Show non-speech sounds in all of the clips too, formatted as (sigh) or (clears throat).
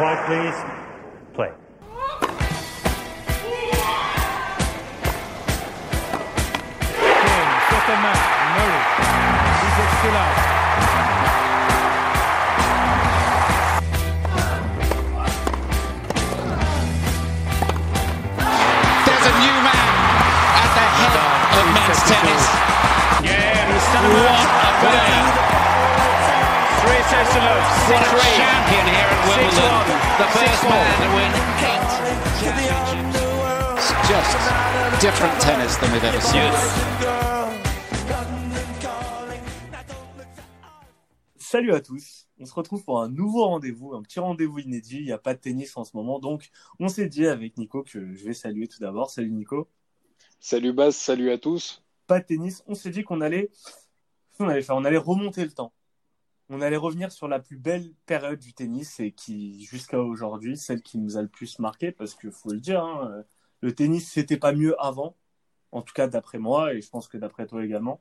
Quiet, please. Play. Second man, Murray. He gets still out. There's a new man at the head of men's tennis. Yeah, he's still What a player. Three sets to love. What a champion here at Wimbledon. The first man to win eight championships. It's just different tennis than we've ever seen. Salut à tous, on se retrouve pour un nouveau rendez-vous, un petit rendez-vous inédit, il n'y a pas de tennis en ce moment, donc on s'est dit avec Nico que je vais saluer tout d'abord. Salut Nico. Salut Baz, salut à tous. Pas de tennis, on s'est dit qu'on allait, on allait faire, on allait remonter le temps. On allait revenir sur la plus belle période du tennis et qui, jusqu'à aujourd'hui, celle qui nous a le plus marqué, parce que faut le dire, hein, le tennis c'était pas mieux avant, en tout cas d'après moi, et je pense que d'après toi également.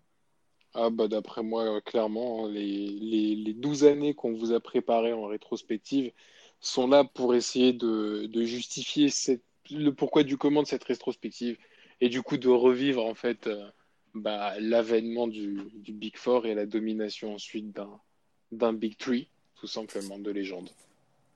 Ah bah d'après moi, euh, clairement, hein, les, les, les 12 années qu'on vous a préparées en rétrospective sont là pour essayer de, de justifier le pourquoi du comment de cette rétrospective et du coup de revivre en fait euh, bah, l'avènement du, du Big Four et la domination ensuite d'un d'un Big Three, tout simplement, de légende.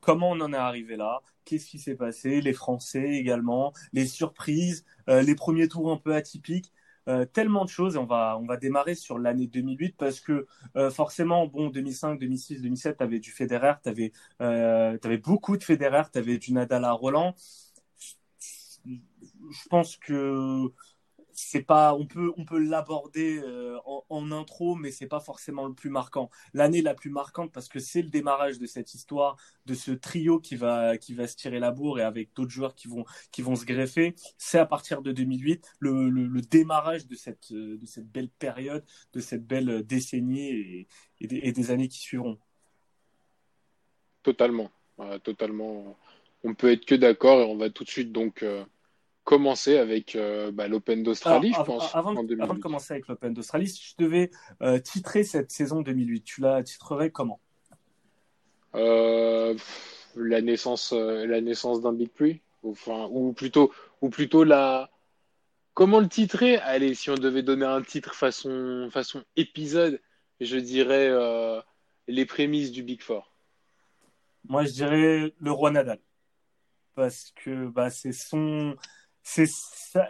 comment on en est arrivé là, qu'est-ce qui s'est passé, les Français également, les surprises, euh, les premiers tours un peu atypiques, euh, tellement de choses. On va, on va démarrer sur l'année 2008 parce que euh, forcément, bon, 2005, 2006, 2007, tu avais du Federer, tu avais, avais beaucoup de Federer, tu avais du Nadal à Roland. Je pense que c'est pas, on peut, on peut l'aborder euh, en, intro, mais c'est pas forcément le plus marquant. L'année la plus marquante parce que c'est le démarrage de cette histoire, de ce trio qui va, qui va se tirer la bourre et avec d'autres joueurs qui vont, qui vont se greffer. C'est à partir de 2008 le, le, démarrage de cette, euh, de cette belle période, de cette belle décennie et, des, années qui suivront. Totalement, Voilà, totalement. On peut être que d'accord et on va tout de suite donc euh, commencer avec euh, bah, l'Open d'Australie, je pense, avant, en de, avant de 2008. commencer avec l'Open d'Australie, si je devais euh, titrer cette saison 2008, tu la titrerais comment? Euh, la naissance, la naissance d'un Big Three, enfin, ou plutôt, ou plutôt la. Comment le titrer? Allez, si on devait donner un titre façon, façon épisode, je dirais les prémices du Big Four. Moi, je dirais le roi Nadal. Parce que bah, c'est son. C'est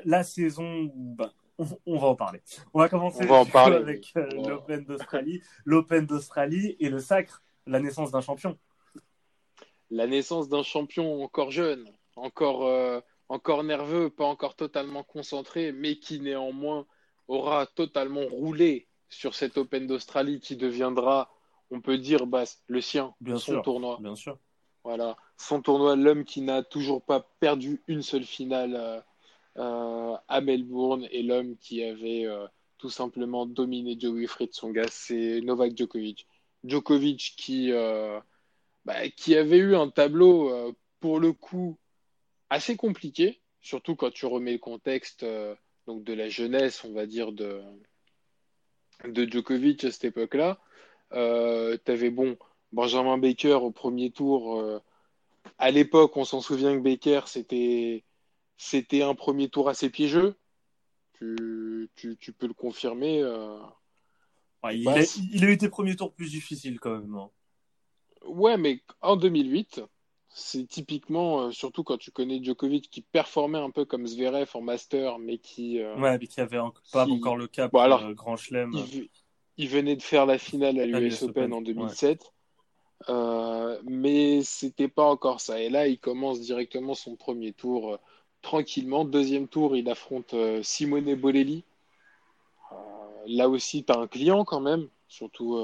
la saison où. Bah, on, on va en parler. On va commencer On va en du coup, parler. avec euh, l'Open d'Australie. L'Open d'Australie et le sacre, la naissance d'un champion. La naissance d'un champion encore jeune, encore, euh, encore nerveux, pas encore totalement concentré, mais qui néanmoins aura totalement roulé sur cet Open d'Australie qui deviendra, on peut dire, bah, le sien, Bien son sûr. tournoi. Bien sûr. Voilà, son tournoi, l'homme qui n'a toujours pas perdu une seule finale euh, euh, à Melbourne et l'homme qui avait euh, tout simplement dominé Joe Wilfried Tsonga, c'est Novak Djokovic. Djokovic qui, bah, avait eu un tableau pour le coup assez compliqué, surtout quand tu remets le contexte donc de la jeunesse, on va dire, de, de Djokovic à cette époque-là. Tu bon Benjamin Baker au premier tour. euh, à l'époque, on s'en souvient que Baker, c'était c'était un premier tour assez piégeux. Tu, tu, tu peux le confirmer. euh. Ouais, il, Bah, a, il a eu des premiers tours plus difficiles quand même. hein. Ouais, mais en 2008, c'est typiquement, euh, surtout quand tu connais Djokovic qui performait un peu comme Zverev en master, mais qui, euh, Ouais, mais qui avait en- pas encore le cap Bon, alors, euh, Grand Chelem. il, venait de faire la finale à À l'US Open, en 2007. Euh, mais c'était pas encore ça. Et là, il commence directement son premier tour euh, tranquillement. Deuxième tour, il affronte euh, Simone Bolelli. Euh, là aussi, tu as un client quand même. Surtout,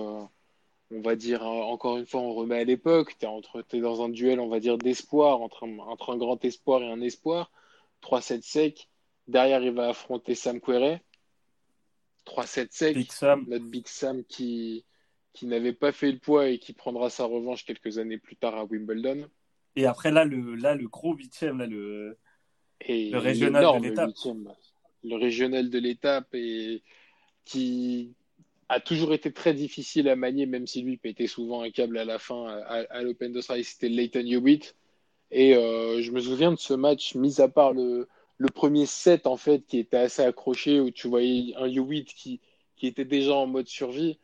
on va dire, encore une fois, on remet à l'époque. Tu es, dans un duel, on va dire, d'espoir entre un, entre un grand espoir et un espoir. 3-7 sec. Derrière, il va affronter Sam Querrey. 3-7 sec. Big Sam. Notre Big Sam qui, qui n'avait pas fait le poids et qui prendra sa revanche quelques années plus tard à Wimbledon. Et après, là, le, là, le gros huitième, là, le, Et Le régional de l'étape. Le régional de l'étape et qui a toujours été très difficile à manier, même si lui pétait souvent un câble à la fin à, à l'Open d'Australie. C'était Leighton Hewitt. Et euh, je me souviens de ce match, mis à part le, le premier set, en fait, qui était assez accroché, où tu voyais un U8 qui, qui était déjà en mode survie.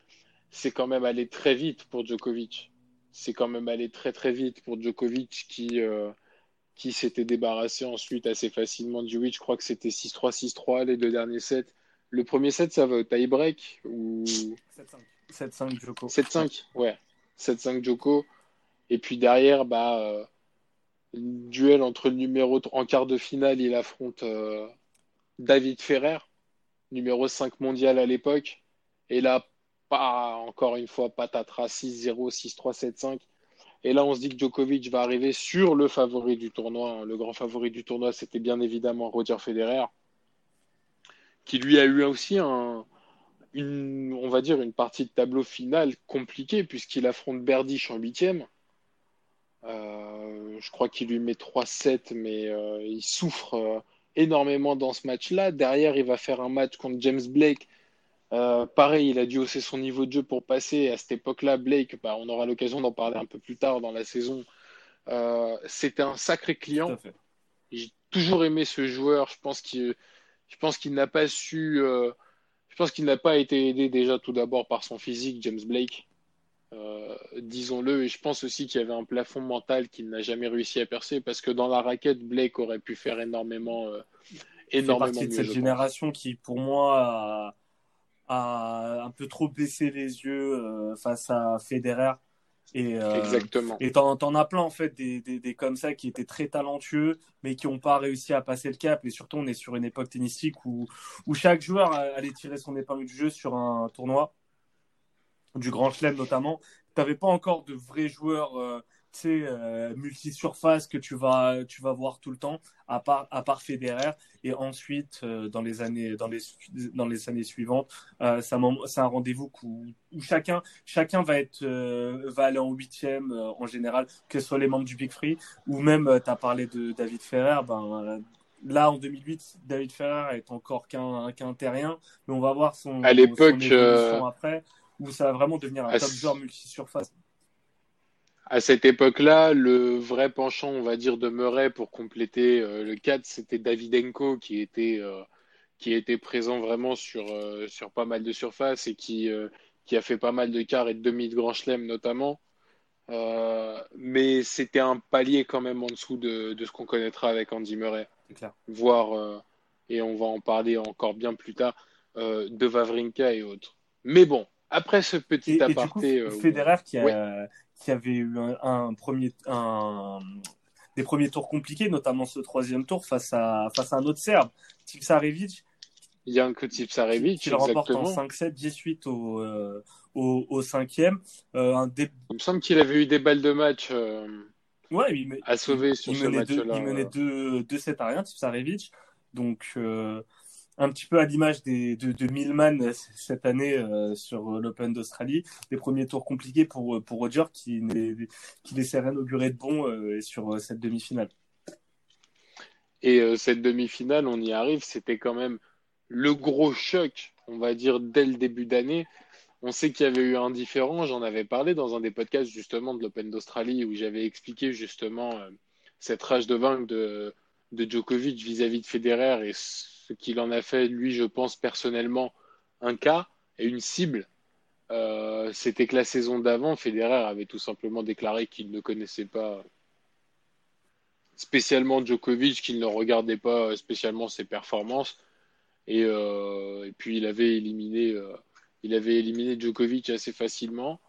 C'est quand même allé très vite pour Djokovic. C'est quand même allé très très vite pour Djokovic qui, euh, qui s'était débarrassé ensuite assez facilement du 8. Je crois que c'était 6-3, 6-3 les deux derniers sets. Le premier set, ça va au tie-break ou? 7-5 Djoko. 7-5, ouais. 7-5 Djoko. Et puis derrière, bah, euh, duel entre le numéro en quart de finale, il affronte euh, David Ferrer, numéro 5 mondial à l'époque. Et là, pas encore une fois, patatras 6-0, 6-3, 7-5. Et là, on se dit que Djokovic va arriver sur le favori du tournoi. Le grand favori du tournoi, c'était bien évidemment Roger Federer, qui lui a eu aussi un, une, on va dire, une partie de tableau final compliquée, puisqu'il affronte Berdych en huitième. Euh, je crois qu'il lui met 3-7, mais euh, il souffre euh, énormément dans ce match-là. Derrière, il va faire un match contre James Blake. Pareil, il a dû hausser son niveau de jeu pour passer. À cette époque-là, Blake, bah, on aura l'occasion d'en parler un peu plus tard dans la saison. C'était un sacré client. J'ai toujours aimé ce joueur. Je pense qu'il, je pense qu'il n'a pas su. je pense qu'il n'a pas été aidé déjà tout d'abord par son physique, James Blake. Euh, disons-le, et je pense aussi qu'il y avait un plafond mental qu'il n'a jamais réussi à percer parce que dans la raquette, Blake aurait pu faire énormément, euh, énormément partie de cette génération qui, pour moi, a, un peu trop baissé les yeux euh, face à Federer. Et, euh, Exactement. Et t'en, as plein en fait des, des, des, comme ça qui étaient très talentueux mais qui n'ont pas réussi à passer le cap. Et surtout, on est sur une époque tennistique où, où chaque joueur allait tirer son épingle du jeu sur un tournoi du Grand Chelem notamment, tu n'avais pas encore de vrais joueurs euh, euh, multi-surface que tu vas, tu vas voir tout le temps, à part, à part Federer. Et ensuite, euh, dans, les années, dans, les, dans les années suivantes, euh, c'est un, rendez-vous où, où, chacun, chacun va, être, euh, va aller en huitième en général, que ce soit les membres du Big Free, ou même, tu as parlé de David Ferrer, ben, Là, en 2008, David Ferrer est encore qu'un qu'un terrien, mais on va voir son, à l'époque après où ça va vraiment devenir un top joueur multi-surface à cette époque-là, le vrai penchant, on va dire, de Murray pour compléter euh, le 4, c'était Davidenko qui était, euh, qui était présent vraiment sur, euh, sur pas mal de surfaces et qui, qui a fait pas mal de quarts et de demi de Grand Chelem notamment. mais c'était un palier quand même en dessous de, de ce qu'on connaîtra avec Andy Murray. Clair. Voire, et on va en parler encore bien plus tard, de Vavrinka et autres. Mais bon, après ce petit aparté. Et du coup, Federer qui, a, qui avait eu un, premier, un, des premiers tours compliqués, notamment ce troisième tour face à, face à un autre Serbe, Tipsarevic. Janko Tipsarevic, qui le remporte en 5-7, 18 au, euh, au, au, cinquième. Euh, un Il me semble qu'il avait eu des balles de match euh, ouais, il à sauver sur il ce match-là. Il menait 2-7 à rien, Tipsarevic. Donc, euh, un petit peu à l'image de, de Millman cette année euh, sur l'Open d'Australie, des premiers tours compliqués pour, Roger qui, qui laissait rien augurer de bon euh, sur euh, cette demi-finale. Et cette demi-finale, on y arrive, c'était quand même le gros choc, on va dire, dès le début d'année. On sait qu'il y avait eu un différent, j'en avais parlé dans un des podcasts justement de l'Open d'Australie où j'avais expliqué justement cette rage de vaincre de, de Djokovic vis-à-vis -vis de Federer et ce qu'il en a fait, lui, je pense personnellement, un cas et une cible. Euh, c'était que la saison d'avant, Federer avait tout simplement déclaré qu'il ne connaissait pas spécialement Djokovic, qu'il ne regardait pas spécialement ses performances. Et, euh, puis euh, il avait éliminé Djokovic assez facilement.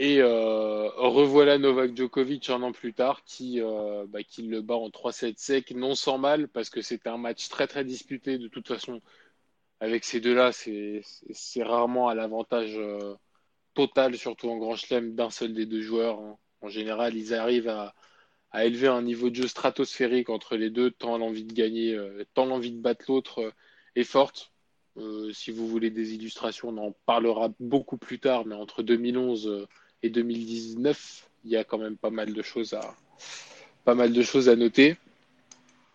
Et euh, revoilà Novak Djokovic un an plus tard qui, euh, bah, qui le bat en 3-7 sec, non sans mal, parce que c'était un match très très disputé. De toute façon, avec ces deux-là, c'est rarement à l'avantage euh, total, surtout en Grand Chelem, d'un seul des deux joueurs. Hein. En général, ils arrivent à, à, élever un niveau de jeu stratosphérique entre les deux, tant l'envie de gagner, tant l'envie de battre l'autre est forte. si vous voulez des illustrations, on en parlera beaucoup plus tard, mais entre 2011 et 2019, il y a quand même pas mal de choses à, pas mal de choses à noter.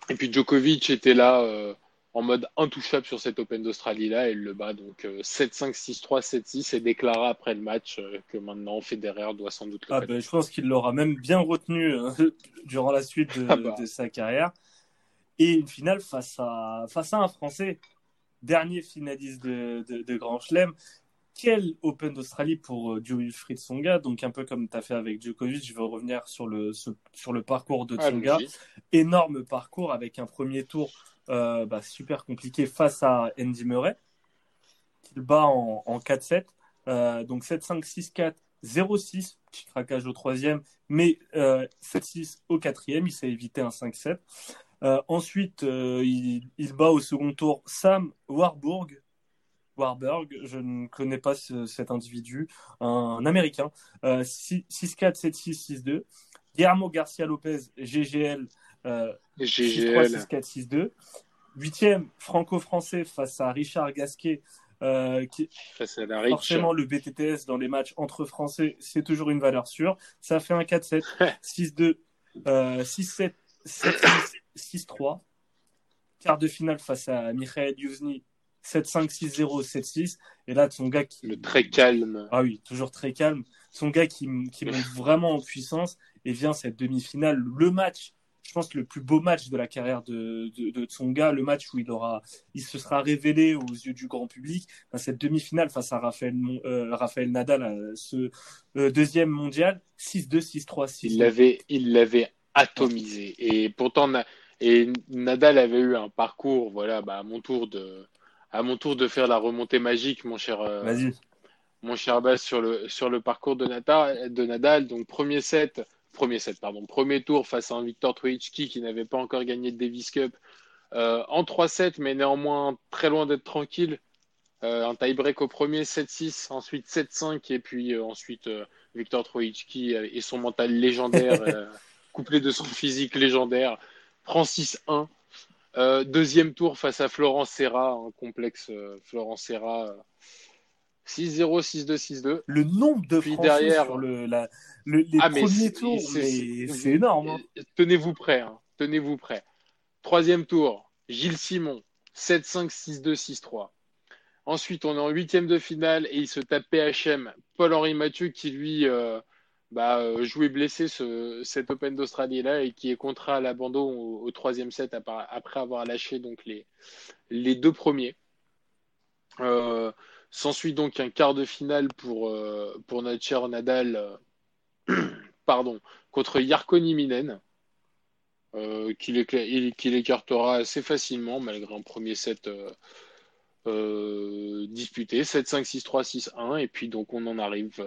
Et puis Djokovic était là euh, en mode intouchable sur cet Open d'Australie-là. Elle le bat donc 7-5, 6-3, 7-6 et déclara après le match euh, que maintenant Federer doit sans doute le ah ben, Je pense qu'il l'aura même bien retenu euh, (laughs) durant la suite de, ah bah. de, sa carrière. Et une finale face à, face à un Français, dernier finaliste de, de, de Grand Chelem. Quel Open d'Australie pour euh, Wilfried Tsonga? Donc un peu comme tu as fait avec Djokovic, je vais revenir sur le, sur le parcours de ah, Tsonga. Énorme parcours avec un premier tour euh, bah, super compliqué face à Andy Murray, qu'il bat en, 4-7. Euh, donc 7-5, 6-4, 0-6, petit craquage au troisième, mais 7-6 euh, au quatrième, il s'est évité un 5-7. ensuite, il, bat au second tour Sam Warburg, Warburg, je ne connais pas cet individu, un, américain. 6-4, 7-6, 6-2. Guillermo Garcia Lopez, GGL, euh, 6-3-6-4-6-2. Huitième, franco-français face à Richard Gasquet. Euh, qui... Face à la Forcément, le BTTS dans les matchs entre français, c'est toujours une valeur sûre. Ça fait un 4-7, 6-2, 6-7, 7-6, 6-3. Quart de finale face à Michael Yuzny, 7-5, 6-0, 7-6. Et là, son gars qui. Le très calme. Ah oui, toujours très calme. Son gars qui, qui monte vraiment en puissance et vient cette demi-finale. Le match je pense, le plus beau match de la carrière de, de, Tsonga, le match où il, aura, il se sera révélé aux yeux du grand public, cette demi-finale face à Raphaël, euh, Raphaël Nadal, ce euh, deuxième mondial, 6-2, 6-3, 6 Il l'avait, il l'avait atomisé. Et pourtant, et Nadal avait eu un parcours, voilà, bah, à mon tour de, à mon tour de faire la remontée magique, mon cher. Euh, mon cher Bas, sur le, sur le parcours de Nadal, de Nadal. Donc, premier set, premier set, pardon, premier tour face à un Victor Troicki qui n'avait pas encore gagné de Davis Cup euh, en 3-7, mais néanmoins très loin d'être tranquille. Euh, un tie-break au premier 7-6, ensuite 7-5, et puis euh, ensuite Victor Troicki et son mental légendaire, (laughs) couplé de son physique légendaire, prend 6-1. Deuxième tour face à Florence Serra, un complexe Florence Serra 6-0, 6-2, 6-2. Le nombre de Puis Français derrière, sur le, la, le, les ah, premiers tours, c'est énorme. Hein. Tenez-vous prêts. Hein. Tenez-vous prêts. Troisième tour, Gilles Simon, 7-5, 6-2, 6-3. Ensuite, on est en huitième de finale et il se tape PHM, Paul-Henri Mathieu, qui lui euh, bah, euh, jouait blessé ce, cet Open d'Australie-là et qui est contraint à l'abandon au, troisième set après avoir lâché donc les, les deux premiers. Euh, S'ensuit donc un quart de finale pour, euh, pour notre cher Nadal euh, (clears throat) pardon, contre Yarko Niminen, euh, qu'il écartera assez facilement malgré un premier set disputé. 7-5, 6-3, 6-1. Et puis donc on en arrive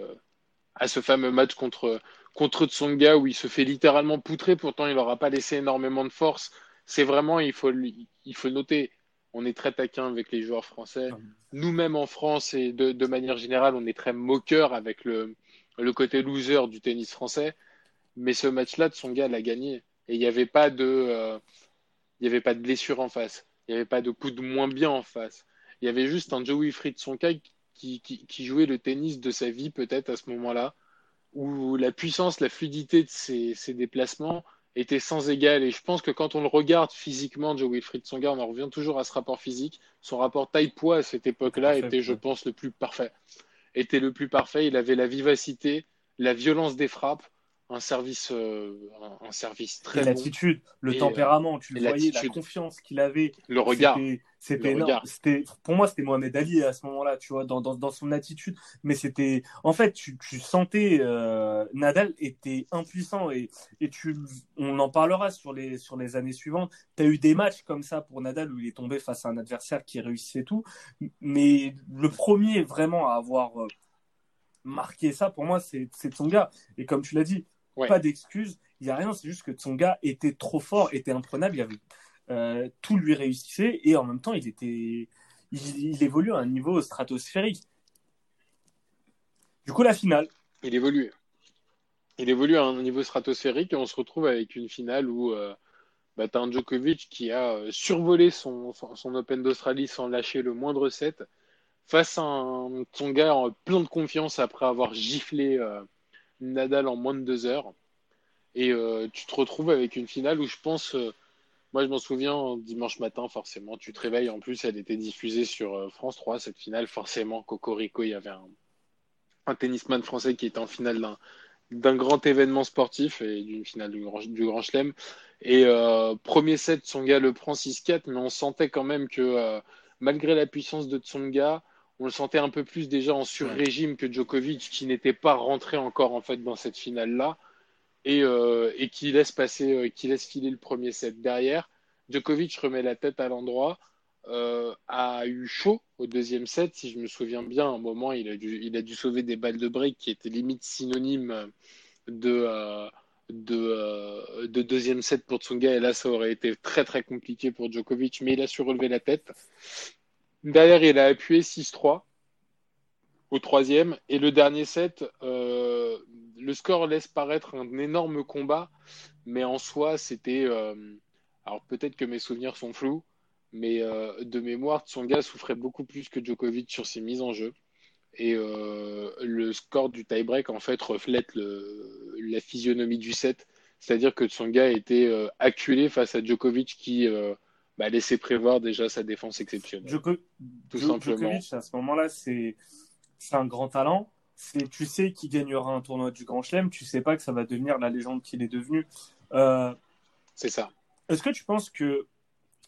à ce fameux match contre, contre Tsonga où il se fait littéralement poutrer. Pourtant, il n'aura pas laissé énormément de force. C'est vraiment, il faut, il faut noter, on est très taquin avec les joueurs français. Nous-mêmes en France et de, manière générale, on est très moqueur avec le, le côté loser du tennis français. Mais ce match-là, de son gars l'a gagné. Et il n'y avait pas de, euh, il avait pas de blessure en face. Il n'y avait pas de coup de moins bien en face. Il y avait juste un Joey Sonka qui, qui, qui jouait le tennis de sa vie peut-être à ce moment-là, où la puissance, la fluidité de ses, ses déplacements était sans égal. Et je pense que quand on le regarde physiquement, Joe Wilfried Songa, on en revient toujours à ce rapport physique. Son rapport taille-poids à cette époque-là était, je pense, le plus parfait. Était le plus parfait. Il avait la vivacité, la violence des frappes, un service, euh, un, service très. l'attitude, le tempérament, tu le voyais, la confiance qu'il avait. Le regard. C'était énorme. C'était, pour moi, c'était Mohamed Ali à ce moment-là, tu vois, dans, dans, dans son attitude. Mais c'était, en fait, tu, tu sentais euh, Nadal était impuissant et, et tu, on en parlera sur les, sur les années suivantes. Tu as eu des matchs comme ça pour Nadal où il est tombé face à un adversaire qui réussissait tout. Mais le premier vraiment à avoir euh, marqué ça, pour moi, c'est Tsonga. Et comme tu l'as dit, pas d'excuses, il n'y a rien, c'est juste que Tsonga était trop fort, était imprenable, il y avait euh, tout lui réussissait et en même temps il était il, évolue à un niveau stratosphérique. Du coup la finale. Il évolue. Il évolue à un niveau stratosphérique et on se retrouve avec une finale où euh, bah, as un Djokovic qui a euh, survolé son, son Open d'Australie sans lâcher le moindre set face à un Tsonga en plein de confiance après avoir giflé euh, Nadal en moins de deux heures. Et tu te retrouves avec une finale où je pense Moi, je m'en souviens, dimanche matin, forcément, tu te réveilles. En plus, elle était diffusée sur euh, France 3, cette finale. Forcément, Cocorico, il y avait un, un tennisman français qui était en finale d'un d'un grand événement sportif et d'une finale du Grand, du grand Chelem. Et euh, premier set, Tsonga le prend 6-4, mais on sentait quand même que euh, malgré la puissance de Tsonga, on le sentait un peu plus déjà en sur-régime que Djokovic, qui n'était pas rentré encore en fait dans cette finale-là et, euh, et qui laisse passer, euh, qui laisse filer le premier set derrière. Djokovic remet la tête à l'endroit. Euh, a eu chaud au deuxième set, si je me souviens bien. À un moment, il a dû, il a dû sauver des balles de break qui étaient limite synonymes de, de, euh, de, deuxième set pour Tsonga. Et là, ça aurait été très très compliqué pour Djokovic, mais il a su relever la tête. Derrière, il a appuyé 6-3 au troisième. Et le dernier set, euh, le score laisse paraître un énorme combat, mais en soi, c'était. Euh, alors peut-être que mes souvenirs sont flous, mais euh, de mémoire, Tsonga souffrait beaucoup plus que Djokovic sur ses mises en jeu. Et le score du tie-break, en fait, reflète la physionomie du set. C'est-à-dire que Tsonga était acculé face à Djokovic qui bah, laissait prévoir déjà sa défense exceptionnelle. Djoko... Tout simplement. Djokovic, à ce moment-là, c'est un grand talent. Tu sais qu'il gagnera un tournoi du Grand Chelem, tu sais pas que ça va devenir la légende qu'il est devenu. Euh, C'est ça. Est-ce que tu penses que,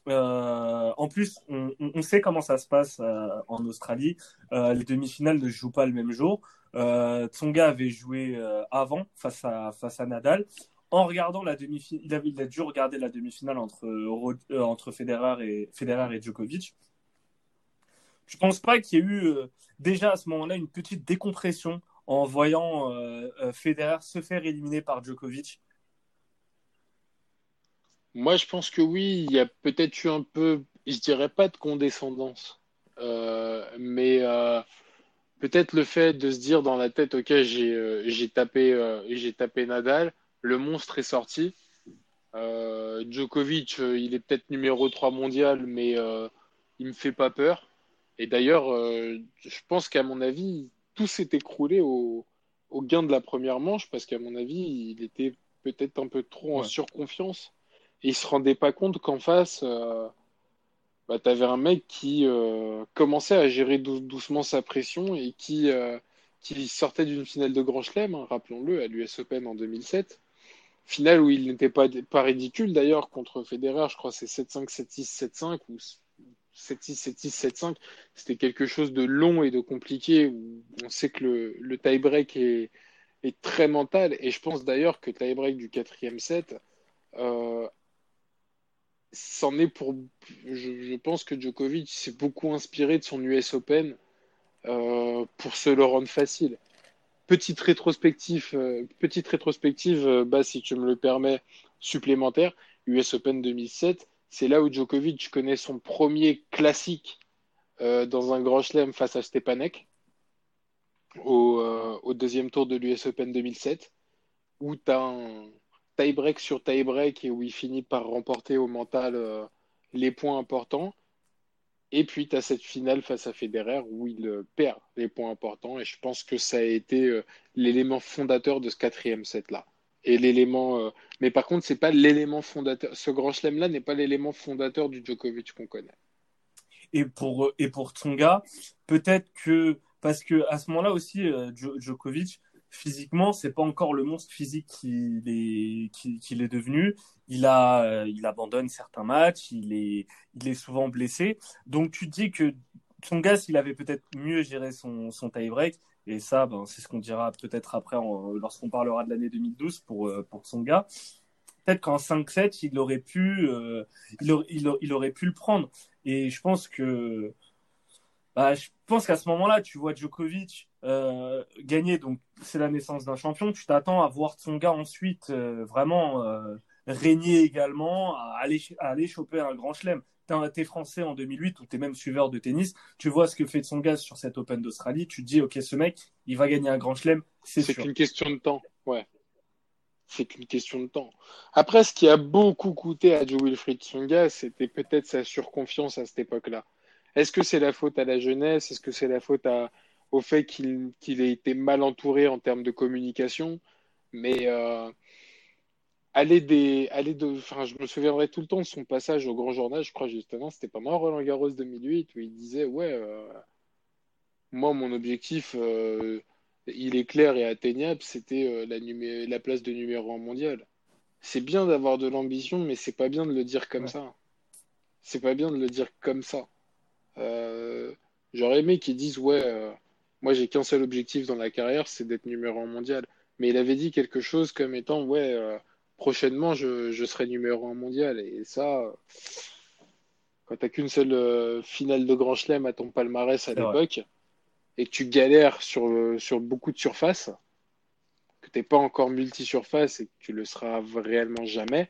euh, en plus, on, on- sait comment ça se passe euh, en Australie. Euh, les demi-finales ne se jouent pas le même jour. Tsonga avait joué avant face à face à Nadal. En regardant la demi-finale, il, a dû regarder la demi-finale entre euh, entre Federer et Federer et Djokovic. Je pense pas qu'il y ait eu euh, déjà à ce moment-là une petite décompression en voyant euh, Federer se faire éliminer par Djokovic. Moi, je pense que oui, il y a peut-être eu un peu, je dirais pas de condescendance, mais peut-être le fait de se dire dans la tête, ok, j'ai tapé, j'ai tapé Nadal, le monstre est sorti. Euh, Djokovic, euh, il est peut-être numéro 3 mondial, mais euh, il me fait pas peur. Et d'ailleurs, euh, je pense qu'à mon avis, tout s'est écroulé au, au gain de la première manche, parce qu'à mon avis, il était peut-être un peu trop en Ouais. surconfiance. Et il se rendait pas compte qu'en face, bah, tu avais un mec qui commençait à gérer dou- doucement sa pression et qui, qui sortait d'une finale de Grand Chelem, hein, rappelons-le, à l'US Open en 2007. Finale où il n'était pas, pas ridicule d'ailleurs contre Federer, je crois c'est 7-5, 7-6, 7-5 ou 7-6, 7-6, 7-5. C'était quelque chose de long et de compliqué où on sait que le, le tie-break est, très mental. Et je pense d'ailleurs que le tie-break du quatrième set, euh, est pour. Je, je pense que Djokovic s'est beaucoup inspiré de son US Open euh, pour se le rendre facile. Petite rétrospective, euh, euh, bah, si tu me le permets, supplémentaire. US Open 2007, c'est là où Djokovic connaît son premier classique euh, dans un grand chelem face à Stepanek au, deuxième tour de l'US Open 2007, où tu as un tie-break sur tie-break et où il finit par remporter au mental les points importants. Et puis tu as cette finale face à Federer où il euh, perd les points importants. Et je pense que ça a été euh, l'élément fondateur de ce quatrième set-là. Et l'élément, euh, mais par contre, c'est pas l'élément fondateur. Ce grand chelem-là n'est pas l'élément fondateur du Djokovic qu'on connaît. Et pour, et pour Tsonga, peut-être que, parce que à ce moment-là aussi, Djo- Djokovic, physiquement, c'est pas encore le monstre physique qu'il est, devenu. Il a, euh, il abandonne certains matchs, il est, il est souvent blessé. Donc tu te dis que Tsonga, s'il avait peut-être mieux géré son, son tie-break, et ça, ben, c'est ce qu'on dira peut-être après lorsqu'on parlera de l'année 2012 pour, euh, pour Tsonga. Peut-être qu'en 5-7, il aurait pu, euh, il, il, il aurait pu le prendre. Et je pense que, bah, je pense qu'à ce moment-là, tu vois Djokovic euh, gagner, donc c'est la naissance d'un champion. Tu t'attends à voir Tsonga ensuite euh, vraiment euh, régner également, à aller, à aller choper un grand chelem. T'es français en 2008 ou t'es même suiveur de tennis, tu vois ce que fait Tsonga sur cet Open d'Australie, tu te dis, ok, ce mec, il va gagner un grand chelem, c'est C'est sûr. qu'une question de temps, ouais. C'est qu'une question de temps. Après, ce qui a beaucoup coûté à Joe Wilfried Tsonga, c'était peut-être sa surconfiance à cette époque-là. Est-ce que c'est la faute à la jeunesse? Est-ce que c'est la faute à, au fait qu'il ait été mal entouré en termes de communication? Mais euh, aller des, aller de, enfin, je me souviendrai tout le temps de son passage au Grand Journal, je crois justement, c'était pendant Roland Garros 2008 où il disait, ouais, euh, moi, mon objectif, euh, il est clair et atteignable, c'était la, place de numéro un mondial. C'est bien d'avoir de l'ambition, mais c'est pas bien de le dire comme Ouais. ça. C'est pas bien de le dire comme ça. Euh, j'aurais aimé qu'ils disent, ouais, euh, moi j'ai qu'un seul objectif dans la carrière, c'est d'être numéro un mondial. Mais il avait dit quelque chose comme étant, ouais, euh, prochainement je, je serai numéro un mondial. Et ça, quand t'as qu'une seule euh, finale de Grand Chelem à ton palmarès à C'est l'époque, et que tu galères sur, sur beaucoup de surfaces, que t'es pas encore multi-surface et que tu le seras réellement jamais,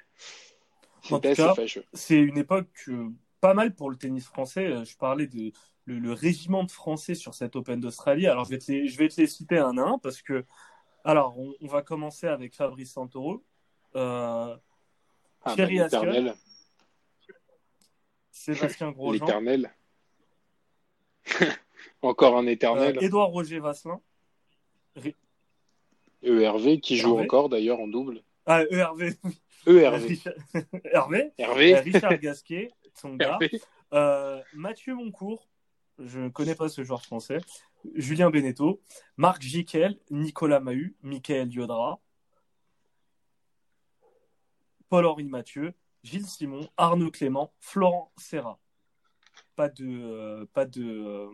fâcheux. c'est une époque euh, pas mal pour le tennis français. Euh, Je parlais de le, le régiment de Français sur cette Open d'Australie. Alors, je vais, te les, je vais te les citer un à un parce que, alors, on, on va commencer avec Fabrice Santoro, euh, Ah, Thierry bah, l'éternel, Sébastien (laughs) Grosjean, l'éternel. (laughs) Encore un euh, éternel. Édouard Roger Vasselin, Ri- ERV qui joue Hervé. encore d'ailleurs en double. ah, euh, (laughs) Hervé, ERV. Richard- Hervé, euh, Hervé. Richard Gasquet, son gars. Euh, Mathieu Moncourt, je ne connais pas ce joueur français. Julien Beneteau, Marc Jiquel, Nicolas Mahut, Michael Diodra, Paul-Henri Mathieu, Gilles Simon, Arnaud Clément, Florent Serra. Pas de, euh, pas de, euh,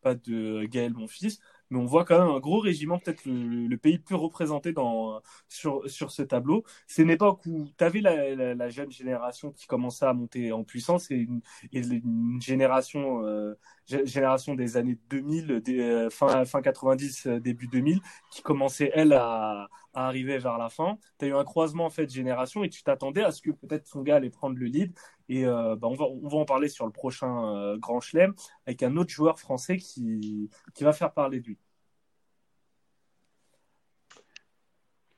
pas de Gaël Monfils, mais on voit quand même un gros régiment, peut-être le, pays le plus représenté dans, sur, sur ce tableau. C'est une époque où tu avais la, la, la jeune génération qui commençait à monter en puissance et une, et une génération, euh, gé- génération des années 2000, des, euh, fin, fin 90, euh, début 2000, qui commençait, elle, à, à arriver vers la fin. Tu as eu un croisement en fait de génération et tu t'attendais à ce que peut-être son gars allait prendre le lead. Et euh, bah, on, va, on va en parler sur le prochain euh, Grand Chelem avec un autre joueur français qui, qui va faire parler de lui.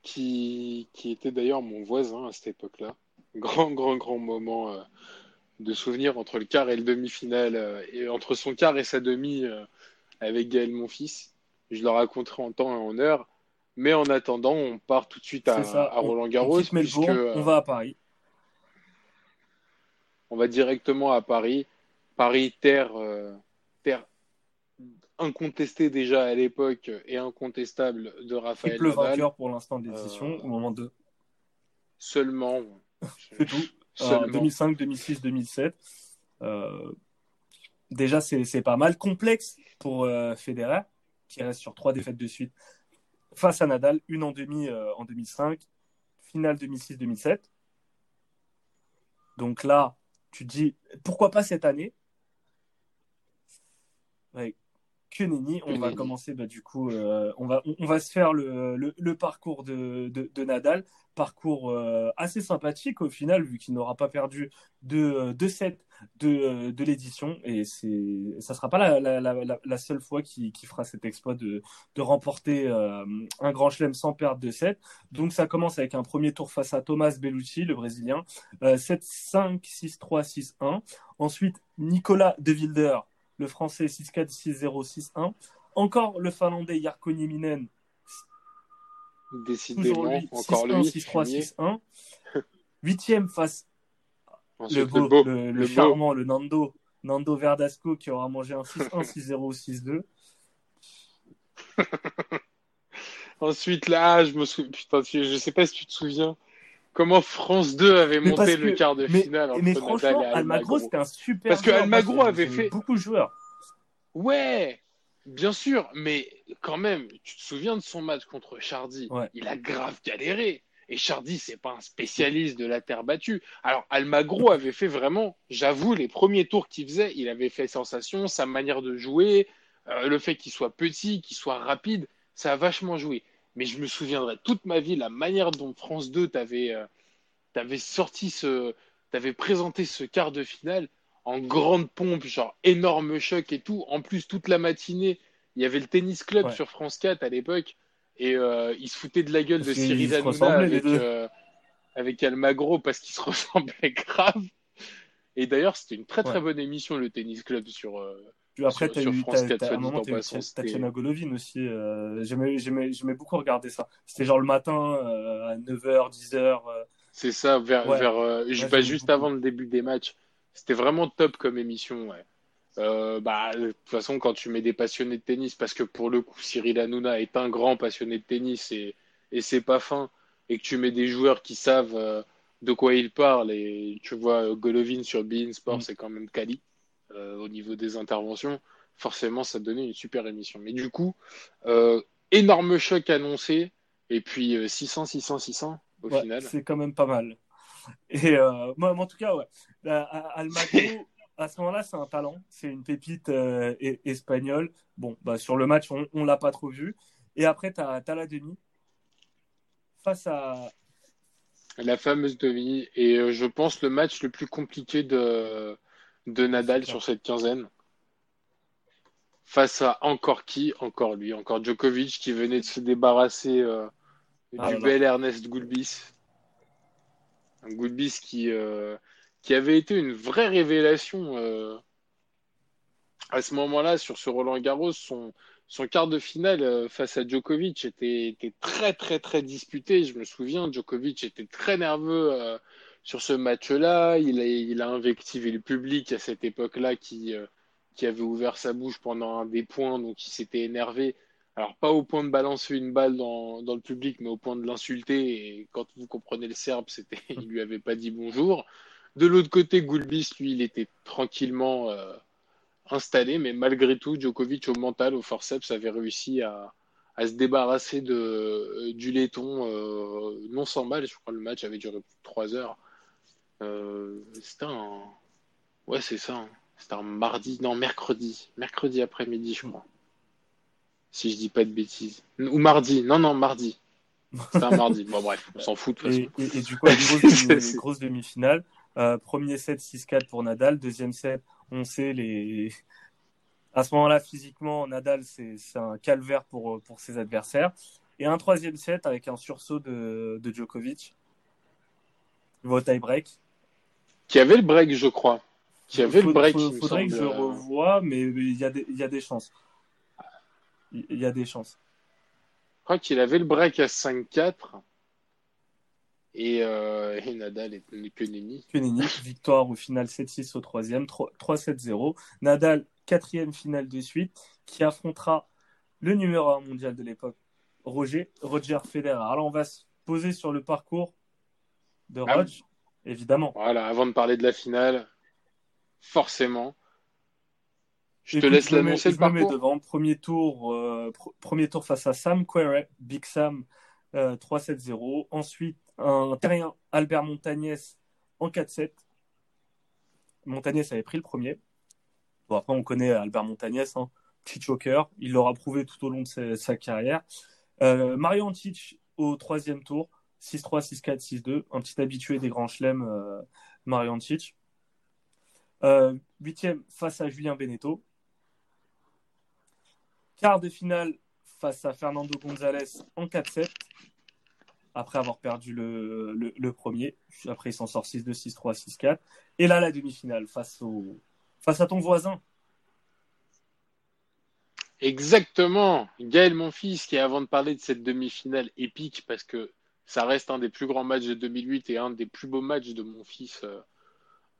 qui, qui était d'ailleurs mon voisin à cette époque-là. Grand, grand, grand moment euh, de souvenir entre le quart et le demi-finale, euh, et entre son quart et sa demi avec Gaël Monfils. Je le raconterai en temps et en heure. Mais en attendant, on part tout de suite à, On- Roland On Garros, quitte puisque on va à Paris. On va directement à Paris. Paris, terre, euh, terre incontestée déjà à l'époque et incontestable de Raphaël Triple Nadal. vainqueur pour l'instant de l'édition Euh, au moment de. Seulement. C'est tout. (laughs) Euh, Seulement. 2005, 2006, 2007. Euh, déjà, c'est c'est pas mal. Complexe pour euh, Federer, qui reste sur trois défaites de suite face à Nadal, une en demi euh, en 2005, finale 2006-2007. Donc là, tu te dis, pourquoi pas cette année? Avec que nenni, on va nenni. commencer, bah, du coup, euh, on, va, on, on va se faire le, le, le parcours de, de, de Nadal parcours euh, assez sympathique au final, vu qu'il n'aura pas perdu de, de set de, euh, de l'édition. Et c'est, ça sera pas la, seule fois qu'il fera cet exploit de, remporter euh, un grand chelem sans perdre de set. Donc ça commence avec un premier tour face à Thomas Bellucci, le Brésilien, euh, 7-5, 6-3, 6-1. Ensuite, Nicolas De Wilder, le Français, 6-4, 6-0, 6-1. Encore le Finlandais Jarkko Nieminen, Décidément, lui, encore 6-1, lui. 6-3, fumier. 6-1. Huitième face le Ensuite, beau, le beau, le, le le beau. charmant, le Nando, Nando Verdasco qui aura mangé un 6-1, 6-0, 6-2. Ensuite, là, je me souviens, putain, je sais pas si tu te souviens comment France 2 avait Mais monté le que- quart de Mais, finale entre mais Nadal franchement, et Almagro, Almagro. c'était un super Parce que. Almagro avait fait- beaucoup de joueurs. Ouais, bien sûr, mais quand même, tu te souviens de son match contre Chardy? Ouais. Il a grave galéré. Et Chardy, c'est pas un spécialiste de la terre battue. Alors, Almagro avait fait vraiment, j'avoue, les premiers tours qu'il faisait, il avait fait sensation, sa manière de jouer, euh, le fait qu'il soit petit, qu'il soit rapide, ça a vachement joué. Mais je me souviendrai toute ma vie la manière dont France 2 t'avait euh, t'avait sorti ce, t'avais présenté ce quart de finale en grande pompe, genre énorme choc et tout. En plus, toute la matinée, il y avait le tennis club Ouais. sur France 4 à l'époque et euh, ils se foutaient de la gueule de Cyril Hanouna avec, euh, avec Almagro parce qu'ils se (laughs) ressemblaient grave. Et d'ailleurs, c'était une très très Ouais. bonne émission, le tennis club sur, euh, Puis après, Sur- t'as sur eu, France t'as- 4, t'as- à soit un moment, en t'as Tatiana Golovin aussi. euh, J'aimais beaucoup regarder ça. C'était genre le matin, euh, à 9h, 10h. euh, C'est ça, vers, Ouais. vers, bah, juste beaucoup. avant le début des matchs. C'était vraiment top comme émission, ouais. Euh, bah, de toute façon, quand tu mets des passionnés de tennis, parce que pour le coup, Cyril Hanouna est un grand passionné de tennis et, et c'est pas fin, et que tu mets des joueurs qui savent euh, de quoi ils parlent, et tu vois, euh, Golovin sur Bein Sport, Mm. c'est quand même quali euh, au niveau des interventions, forcément, ça donnait une super émission. Mais du coup, énorme choc annoncé, et puis euh, 600, 600, 600 au ouais, final. c'est quand même pas mal. Et euh, moi, en tout cas, ouais. Almagro, à ce moment-là, c'est un talent. C'est une pépite euh, e- espagnole. Bon, bah, sur le match, on, on l'a pas trop vu. Et après, tu as, la demi face à. La fameuse demi. Et euh, je pense le match le plus compliqué de, de Nadal sur cette quinzaine. Face à encore qui? Encore lui, encore Djokovic qui venait de se débarrasser euh, Ah du bel Ernest Gulbis. Gulbis qui, euh, qui avait été une vraie révélation euh, à ce moment-là sur ce Roland Garros. Son, quart de finale euh, face à Djokovic était, très très très disputé. Je me souviens, Djokovic était très nerveux sur ce match-là. Il a, invectivé le public à cette époque-là qui, qui avait ouvert sa bouche pendant un des points, donc il s'était énervé. Alors pas au point de balancer une balle dans, dans le public, mais au point de l'insulter. Et quand vous comprenez le serbe, c'était, (laughs) il lui avait pas dit bonjour. De l'autre côté, Gulbis, lui, il était tranquillement euh, installé, mais malgré tout, Djokovic au mental, au forceps, avait réussi à, à se débarrasser de, euh, du laiton euh, non sans mal. Je crois que le match avait duré plus de trois heures. C'était un. Ouais, c'est ça. hein. C'était un mardi, non, mercredi. Mercredi après-midi, je crois. Si je dis pas de bêtises. Ou mardi. Non, non, mardi. C'était un mardi. Bon, bref, on s'en fout de. Et, et- et du coup, une grosse, C'est- (laughs) c'est- grosse demi-finale. Euh, premier set 6-4 pour Nadal. Deuxième set, on sait les. À ce moment-là, physiquement, Nadal, c'est c'est un calvaire pour, pour ses adversaires. Et un troisième set avec un sursaut de, de Djokovic. Il va au tie-break. Qui avait le break, je crois. Qui avait Faut- le break, faut- il me faudrait que je euh. revoie, mais il y, a des- il y a des chances. Il y a des chances. Je crois qu'il avait le break à 5-4. Et, euh, et Nadal est que nenni. Kenny, victoire au final 7-6 au troisième, 3- 3-7-0. Nadal, quatrième finale de suite, qui affrontera le numéro 1 mondial de l'époque, Roger, Roger Federer. Alors on va se poser sur le parcours de Ah Roger, évidemment. Voilà, avant de parler de la finale, forcément. Je te laisse l'annoncer le Je me mets parcours. devant. Premier tour, euh, pr- premier tour face à Sam Querrey, Big Sam, euh, 3-7-0. Ensuite, un terrien, Albert Montagnès, en 4-7. Montagnès avait pris le premier. Bon, après, on connaît Albert Montagnès, hein, petit choker. Il l'aura prouvé tout au long de sa, sa carrière. Euh, Mario Antic au troisième tour, 6-3, 6-4, 6-2. Un petit habitué des grands chelems, euh, Mario Antic. Euh, huitième face à Julien Beneteau. Quart de finale face à Fernando González en 4-7, après avoir perdu le, le, premier. Après, il s'en sort 6-2, 6-3, 6-4. Et là, la demi-finale face, au, face à ton voisin. Exactement. Gaël, mon fils, qui avant de parler de cette demi-finale épique, parce que ça reste un des plus grands matchs de 2008 et un des plus beaux matchs de mon fils euh,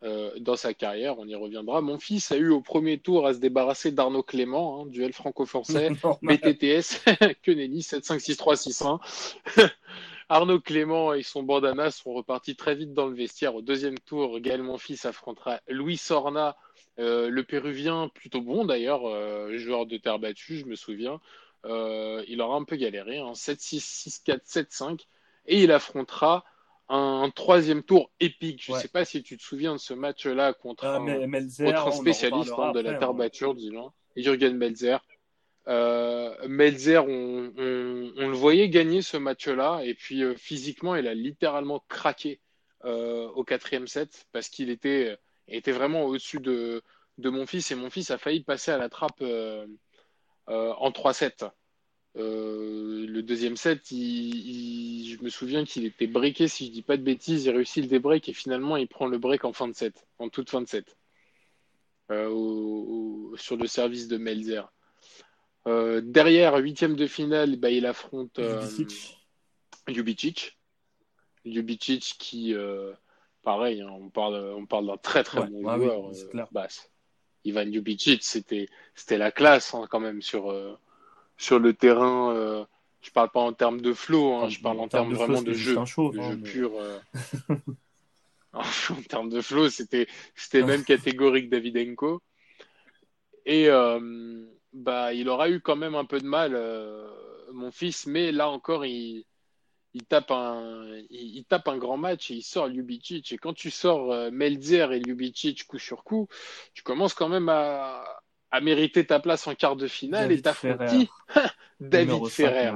euh, dans sa carrière, on y reviendra. Mon fils a eu au premier tour à se débarrasser d'Arnaud Clément, hein, duel franco-français. BTTS, (laughs) (laughs) que nenni, 7-5-6-3-6-1. (laughs) Arnaud Clément et son bandana sont repartis très vite dans le vestiaire. Au deuxième tour, Gaël Monfils affrontera Louis Sorna, euh, le Péruvien, plutôt bon d'ailleurs, euh, joueur de terre battue, je me souviens. Euh, il aura un peu galéré, hein, 7-6, 6-4, 7-5. Et il affrontera un, troisième tour épique. Je ne Ouais. sais pas si tu te souviens de ce match-là contre Ah, un, Melzer, contre un spécialiste hein, de la terre hein. battue, disons, Jürgen Melzer. Euh, Melzer, on, on- on le voyait gagner ce match-là, et puis euh, physiquement, il a littéralement craqué euh, au quatrième set parce qu'il était, était vraiment au-dessus de, de mon fils, et mon fils a failli passer à la trappe euh, euh, en 3-7. Euh, le deuxième set, il- il- je me souviens qu'il était breaké, si je dis pas de bêtises, il réussit le débreak et finalement il prend le break en fin de set, en toute fin de set. sur le service de Melzer. derrière, huitième de finale, bah, il affronte Ljubicic. Ljubicic qui, pareil, hein, on parle, on parle d'un très très bon ah joueur. Oui, Ivan Ljubicic, c'était, c'était la classe hein, quand même sur, sur le terrain je parle pas en termes de flow, hein, je parle en, termes, vraiment de jeu, de jeu pur. Euh. (laughs) en, termes de flow, c'était c'était même catégorie que Davidenko. Et euh, bah, il aura eu quand même un peu de mal, euh, mon fils, mais là encore, il, il tape un, il, tape un grand match et il sort Ljubicic. Et quand tu sors Melzer et Ljubicic coup sur coup, tu commences quand même à, à mériter ta place en quart de finale et t'affrontes (laughs) David Ferrer.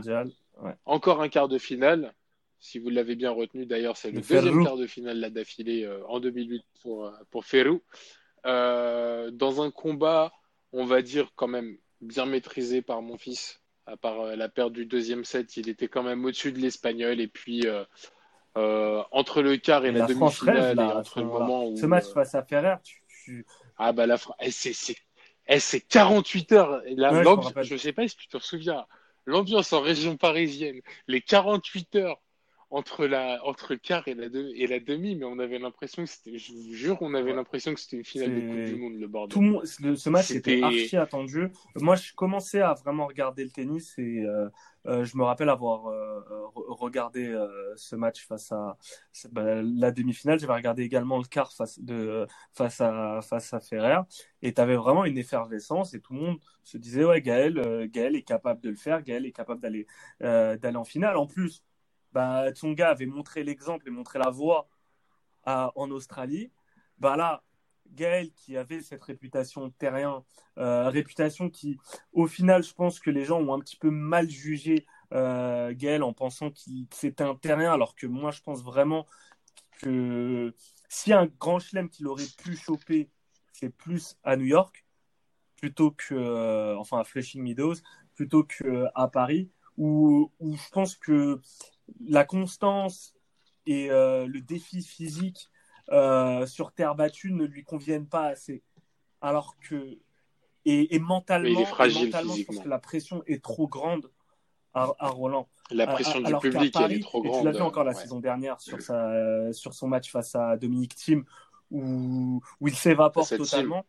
Encore un quart de finale. Si vous l'avez bien retenu, d'ailleurs, c'est le, deuxième quart de finale là d'affilée euh, en 2008 pour, euh, pour Ferrou. Euh, dans un combat, on va dire quand même bien maîtrisé par mon fils. À part la perte du deuxième set, il était quand même au-dessus de l'Espagnol. Et puis, entre le quart et, la, demi-finale, entre le moment où. Ce match face à Ferrer, tu. Ah, bah, la eh, c'est eh, c'est 48 heures. La, je ne sais pas si tu te souviens. L'ambiance en région parisienne, les 48 heures entre la entre le quart et la, et la demi, mais on avait l'impression que c'était, je vous jure, on avait l'impression que c'était une finale de Coupe du Monde, le bordel. Tout le, ce match était archi attendu. Moi, je commençais à vraiment regarder le tennis et euh, euh, je me rappelle avoir euh, regardé ce match face à bah, la demi-finale. J'avais regardé également le quart face, de, face, à, face à Ferrer et tu avais vraiment une effervescence et tout le monde se disait ouais Gaël, Gaël est capable de le faire, Gaël est capable d'aller d'aller en finale. En plus, bah, Tsonga avait montré l'exemple et montré la voie en Australie. Bah là, Gaël, qui avait cette réputation terrien, euh, réputation qui, au final, je pense que les gens ont un petit peu mal jugé euh, Gaël en pensant qu'il c'était un terrien, alors que moi, je pense vraiment que si un grand chelem qu'il aurait pu choper, c'est plus à New York, plutôt que, euh, enfin, à Flushing Meadows, plutôt qu'à Paris, où, où je pense que la constance et euh, le défi physique euh, sur terre battue ne lui conviennent pas assez. Alors que et, mentalement, je pense que la pression est trop grande à, Roland. La pression du public est trop grande. Tu l'as vu encore la saison dernière sur sa sur son match face à Dominique Thiem où, où il s'évapore totalement.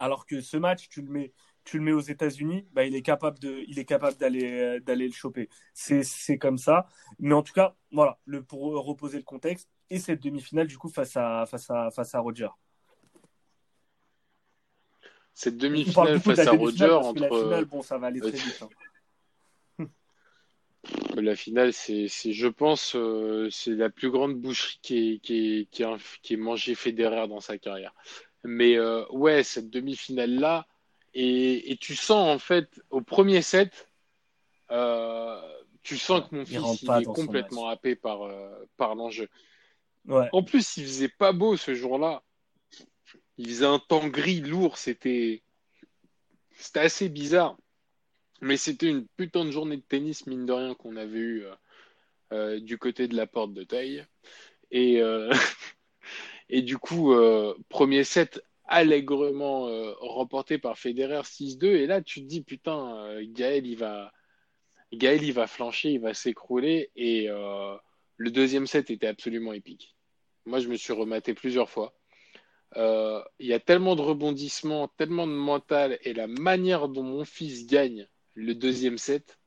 Alors que ce match, tu le mets tu le mets aux États-Unis, bah, il est capable de, il est capable d'aller, euh, d'aller le choper. C'est, c'est comme ça. Mais en tout cas, voilà, le, pour reposer le contexte et cette demi-finale du coup face à, face à, face à Roger. Cette demi-finale face à Roger entre. La finale, bon, ça va aller très vite. Hein. La finale, c'est, c'est je pense, euh, c'est la plus grande boucherie qui est, qui est, qui est, qui est mangé Federer dans sa carrière. Mais euh, ouais, cette demi-finale et, tu sens en fait au premier set, euh, tu sens que mon fils il est complètement happé par, euh, par l'enjeu. En plus, il faisait pas beau ce jour-là. Il faisait un temps gris lourd. C'était c'était assez bizarre. Mais c'était une putain de journée de tennis, mine de rien, qu'on avait eu euh, du côté de la porte de taille. Et, (laughs) et du coup, premier set allègrement euh, remporté par Federer 6-2. Et là, tu te dis, putain, euh, Gaël, il va, Gaël, il va flancher, il va s'écrouler. Et euh, le deuxième set était absolument épique. Moi, je me suis rematé plusieurs fois. Il y a tellement de rebondissements, tellement de mental, et la manière dont mon fils gagne le deuxième set,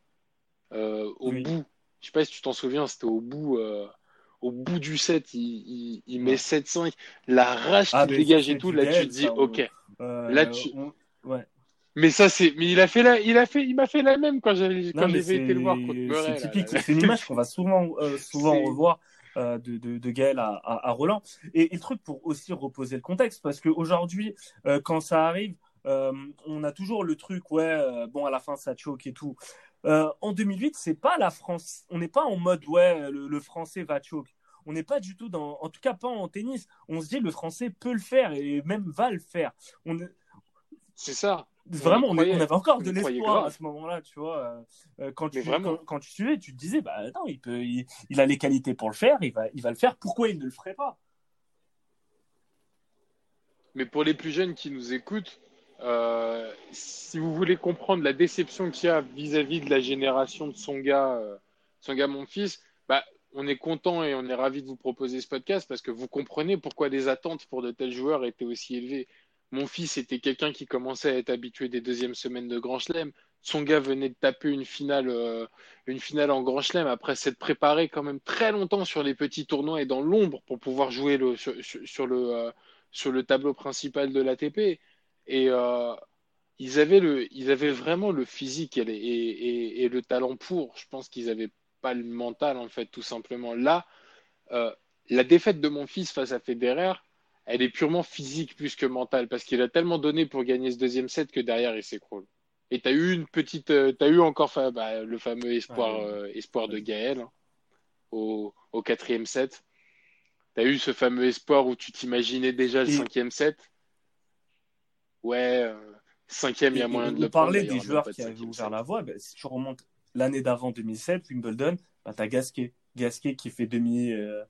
au bout, je sais pas si tu t'en souviens, c'était au bout au bout du set, il, il, met 7-5, la rage ah, qui dégage et tout, là tu te dis, ok. Euh, là tu. Ouais. Mais ça c'est, mais il a fait la, il a fait, il m'a fait la même quand j'avais, quand j'avais été le voir C'est typique, c'est une image qu'on va souvent, euh, souvent revoir. Euh, de, de, de, Gaël à, à, Roland. Et, le truc pour aussi reposer le contexte, parce qu'aujourd'hui, euh, quand ça arrive, on a toujours le truc, ouais, bon, à la fin ça choque et tout. Euh, en 2008, c'est pas la France. On n'est pas en mode ouais, le, français va choke. On n'est pas du tout dans, en tout cas pas en tennis. On se dit le français peut le faire et même va le faire. On C'est ça. Vraiment, on, avait encore de l'espoir à ce moment-là, tu vois. Euh, quand, tu, quand, tu suivais, tu te disais, bah non, il peut, il, a les qualités pour le faire, il va, il va le faire. Pourquoi il ne le ferait pas? Mais pour les plus jeunes qui nous écoutent, euh, si vous voulez comprendre la déception qu'il y a vis-à-vis de la génération de son gars, euh, son gars, mon fils, bah, on est content et on est ravi de vous proposer ce podcast parce que vous comprenez pourquoi les attentes pour de tels joueurs étaient aussi élevées. Mon fils était quelqu'un qui commençait à être habitué des deuxièmes semaines de Grand Chelem. Son gars venait de taper une finale, euh, une finale en Grand Chelem après s'être préparé quand même très longtemps sur les petits tournois et dans l'ombre pour pouvoir jouer euh, sur le tableau principal de l'ATP. Et euh, ils, avaient le, ils avaient vraiment le physique et, et, et, le talent pour. Je pense qu'ils n'avaient pas le mental, en fait, tout simplement. Là, euh, la défaite de mon fils face à Federer, elle est purement physique plus que mentale, parce qu'il a tellement donné pour gagner ce deuxième set que derrière, il s'écroule. Et tu as eu une petite, euh, tu as eu encore bah, le fameux espoir, euh, espoir de Gaël hein, au, au, quatrième set. Tu as eu ce fameux espoir où tu t'imaginais déjà le cinquième set. Ouais, euh, cinquième, il y a moyen de le prendre. On parlait des joueurs qui avaient ouvert la voie. Bah, si tu remontes l'année d'avant 2007, Wimbledon, bah, tu as Gasquet. Gasquet qui fait demi. Euh,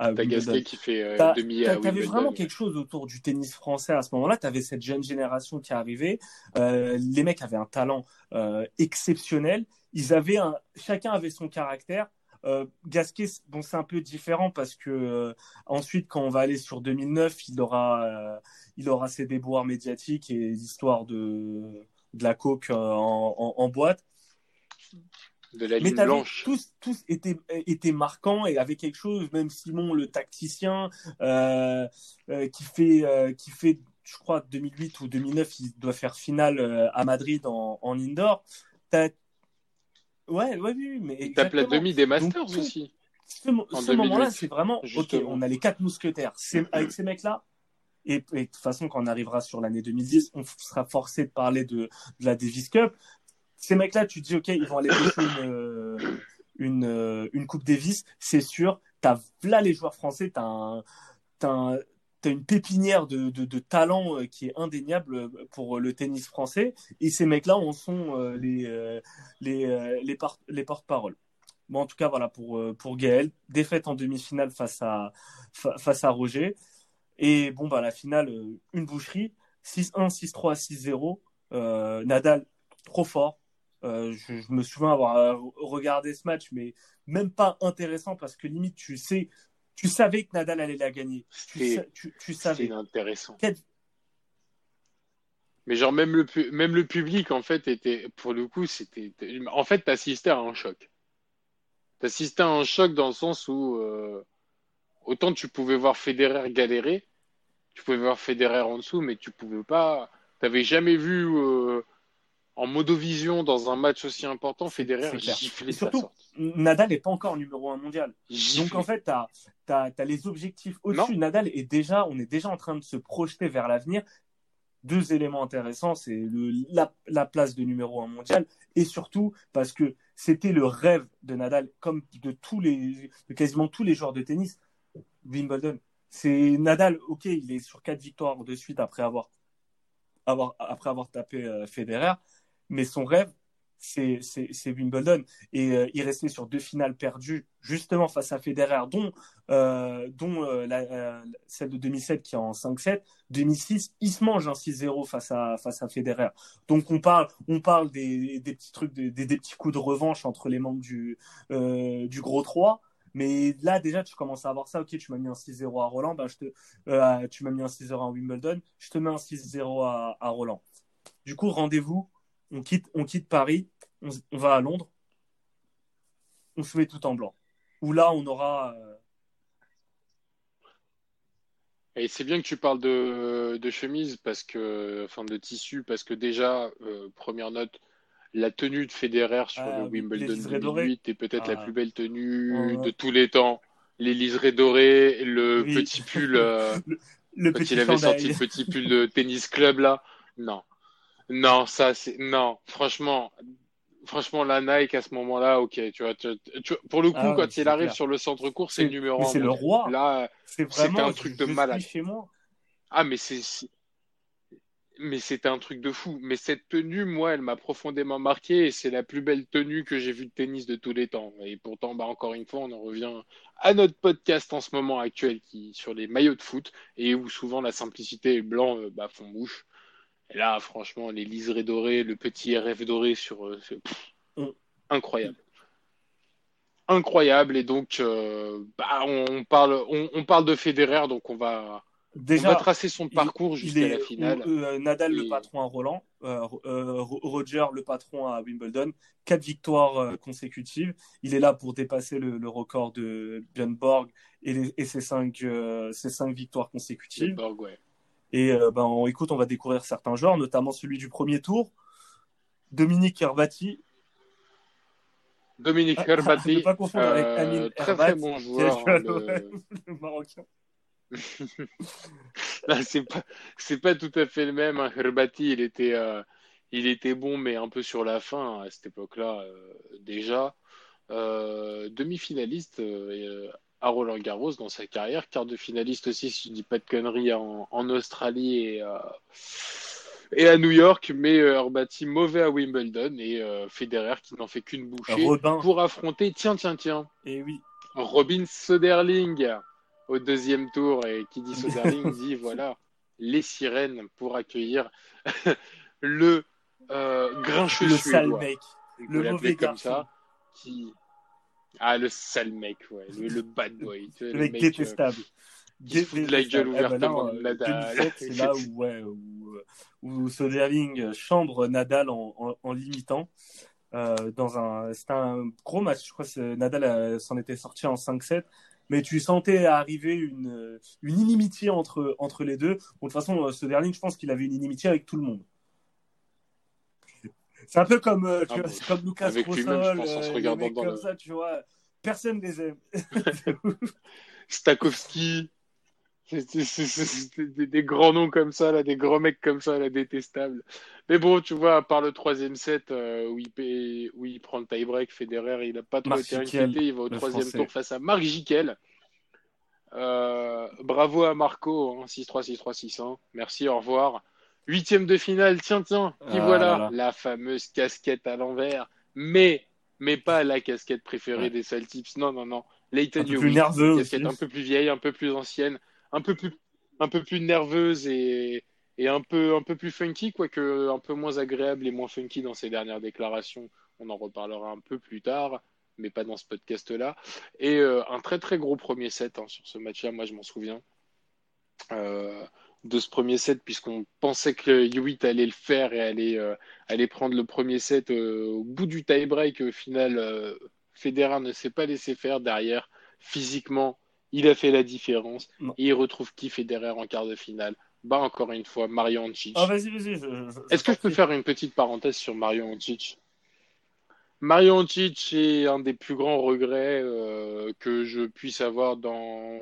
T'as Gasquet qui fait euh, demi à T'avais vraiment quelque chose autour du tennis français à ce moment-là. Tu avais cette jeune génération qui arrivait. Euh, les mecs avaient un talent euh, exceptionnel. Ils avaient un, chacun avait son caractère. Euh, Gasquet, bon, c'est un peu différent parce que euh, ensuite, quand on va aller sur 2009, il aura, euh, il aura ses déboires médiatiques et l'histoire de, de la coke en, en, en boîte. De la ligne blanche. Tous, tous étaient, étaient marquants et avec quelque chose, même Simon, le tacticien, qui fait, qui fait, je crois, 2008 ou 2009, il doit faire finale à Madrid en, en indoor. Ouais, ouais, oui, mais. Il tape la demi des Masters aussi. Ce, ce moment-là, c'est vraiment. Ok, on a les quatre mousquetaires. Avec ces mecs-là, et, de toute façon, quand on arrivera sur l'année 2010, on sera forcé de parler de, de la Davis Cup. Ces mecs-là, tu te dis, OK, ils vont aller pêcher une, une, une, Coupe Davis, c'est sûr. T'as là les joueurs français, t'as un, un, tu as une pépinière de, de, talent euh, qui est indéniable euh, pour le tennis français. Et ces mecs-là en sont euh, les, les, les, les porte-paroles. Bon, en tout cas, voilà pour, pour Gaël. Défaite en demi-finale face à, face à Roger. Et bon, bah, la finale, une boucherie. 6-1, 6-3, 6-0. Nadal, trop fort. je, me souviens avoir regardé ce match, mais même pas intéressant parce que limite, tu sais tu savais que Nadal allait la gagner. Tu, tu, tu savais. C'est intéressant. Mais genre même le même le public en fait était pour le coup c'était en fait t'assistais à un choc. T'assistais à un choc dans le sens où euh, autant tu pouvais voir Federer galérer, tu pouvais voir Federer en dessous, mais tu pouvais pas. T'avais jamais vu euh, en modovision dans un match aussi important, Federer gifler surtout, Nadal n'est pas encore numéro un mondial. Donc en fait, tu as, les objectifs au-dessus. Nadal est déjà, on est déjà en train de se projeter vers l'avenir. Deux éléments intéressants, c'est la, la, place de numéro un mondial et surtout parce que c'était le rêve de Nadal, comme de tous les, de quasiment tous les joueurs de tennis. Wimbledon, c'est Nadal. Ok, il est sur quatre victoires de suite après avoir, avoir après avoir tapé euh, Federer mais son rêve, c'est Wimbledon. Et euh, il restait sur deux finales perdues, justement face à Federer, dont, euh, dont euh, celle de 2007 qui est en 5-7. 2006, il se mange un 6-0 face à, face à Federer. Donc on parle, on parle des, des petits trucs, des, des, petits coups de revanche entre les membres du, du gros 3. Mais là, déjà, tu commences à avoir ça. Ok, tu m'as mis un 6-0 à Roland, ben, je te, tu m'as mis un 6-0 à Wimbledon, je te mets un 6-0 à, à Roland. Du coup, rendez-vous on quitte, on quitte Paris, on, va à Londres, on se met tout en blanc. Où là, on aura. Euh, Et c'est bien que tu parles de, de, chemise, parce que, enfin de tissu, parce que déjà, euh, première note, la tenue de Federer sur ah le Wimbledon 2008 est peut-être la ah. plus belle tenue de tous les temps. Les liserés dorés, le petit pull, euh, (laughs) le, quand il avait sorti le petit pull de tennis club là. Non, non, ça, c'est. Non, franchement. Franchement, la Nike à ce moment-là, ok, tu vois, pour le coup, ah quand il arrive sur le centre court, c'est le numéro 1. C'est le roi. Là, c'est un truc de malade. Chez moi. Ah, mais c'est mais c'était un truc de fou. Mais cette tenue, moi, elle m'a profondément marqué et c'est la plus belle tenue que j'ai vue de tennis de tous les temps. Et pourtant, bah, encore une fois, on en revient à notre podcast en ce moment actuel qui sur les maillots de foot et où souvent la simplicité et le blanc euh, bah, font bouche. Et là, franchement, les liserés dorés, le petit RF doré sur, euh, mm. incroyable incroyable. Et donc, euh, bah, on, parle, on, parle de Federer, donc on va, Déjà, tracer son parcours jusqu'à la finale. Euh, Nadal, le patron à Roland, euh, Roger, le patron à Wimbledon, quatre victoires consécutives. Il est là pour dépasser le, record de Björn Borg et, et ses, cinq, ses cinq victoires consécutives. Borg, ouais. Et ben, écoute, on va découvrir certains joueurs, notamment celui du premier tour. Dominique Herbati, Dominique ah, Herbati. (laughs) pas confondre avec euh, très très bon joueur. Hein, (laughs) le... Marocain. (laughs) c'est pas c'est pas tout à fait le même. Hein. Herbati, il était euh, il était bon, mais un peu sur la fin à cette époque-là euh, déjà. Demi-finaliste à Roland Garros dans sa carrière, quart de finaliste aussi, si je dis pas de conneries, en, en Australie et et à New York, mais Herbati mauvais à Wimbledon et euh, Federer qui n'en fait qu'une bouchée pour affronter, tiens, tiens, tiens, et eh oui. Robin Soderling au deuxième tour. Et qui dit Soderling (laughs) dit voilà, les sirènes pour accueillir (laughs) le euh, grincheux Le sale mec, le mauvais comme ça. Qui... Ah, le sale mec, ouais, le, bad boy. le, mec, détestable. Qui de la gueule ouvertement eh ben C'est là où, ouais, où, où Soderling chambre Nadal en, en, en limitant. Euh, dans un, c'était un gros match. Je crois que Nadal euh, s'en était sorti en 5-7 mais tu sentais arriver une, une inimitié entre, entre les deux. Bon, de toute façon, euh, Soderling, je pense qu'il avait une inimitié avec tout le monde. C'est un peu comme, euh, tu ah vois, bon, comme Lucas Rosol, euh, comme ça, tu vois. Personne les aime. (laughs) (laughs) Stakowski. C'est des, grands noms comme ça, là, des grands mecs comme ça, là, détestables. Mais bon, tu vois, à part le troisième set euh, où, il où, il prend le tie-break, Federer, il n'a pas trop été inquiété. Il va au troisième tour face à Marc Jiquel. Euh, bravo à Marco, 6-3, 6-3, 6-1. Merci, au revoir. Huitième de finale, tiens, tiens, qui ah voilà, la fameuse casquette à l'envers. Mais, mais pas la casquette préférée des Celtics. Non, non, non. Leighton Hewitt, casquette un peu plus vieille, un peu plus ancienne un peu plus, un peu plus nerveuse et, et un, peu, un peu plus funky, quoique un peu moins agréable et moins funky dans ses dernières déclarations. On en reparlera un peu plus tard, mais pas dans ce podcast-là. Et euh, un très très gros premier set hein, sur ce match-là, moi je m'en souviens. Euh, de ce premier set, puisqu'on pensait que Hewitt allait le faire et allait, euh, allait prendre le premier set au bout du tie-break. Au final, Federer ne s'est pas laissé faire derrière. Physiquement, il a fait la différence. Et il retrouve qui Federer en quart de finale? Bah encore une fois, Mario Ancic. Ah, vas-y, vas-y. Est-ce que je peux faire une petite parenthèse sur Mario Ancic Mario Ancic est un des plus grands regrets euh, que je puisse avoir dans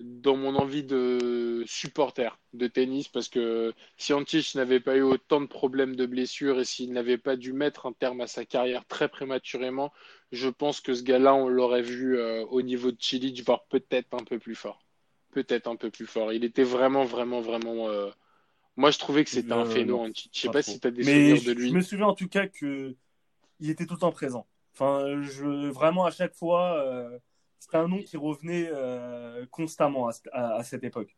dans mon envie de supporter de tennis parce que si Antic n'avait pas eu autant de problèmes de blessures et s'il n'avait pas dû mettre un terme à sa carrière très prématurément, je pense que ce gars-là, on l'aurait vu euh, au niveau de Chili, voire peut-être un peu plus fort. Peut-être un peu plus fort. Il était vraiment, vraiment, vraiment. Euh, moi, je trouvais que c'était un phénomène. Je sais pas, si tu as des souvenirs de lui. Je me souviens en tout cas que il était tout le temps présent. Enfin, je... vraiment à chaque fois. C'était un nom qui revenait euh, constamment à, cette époque.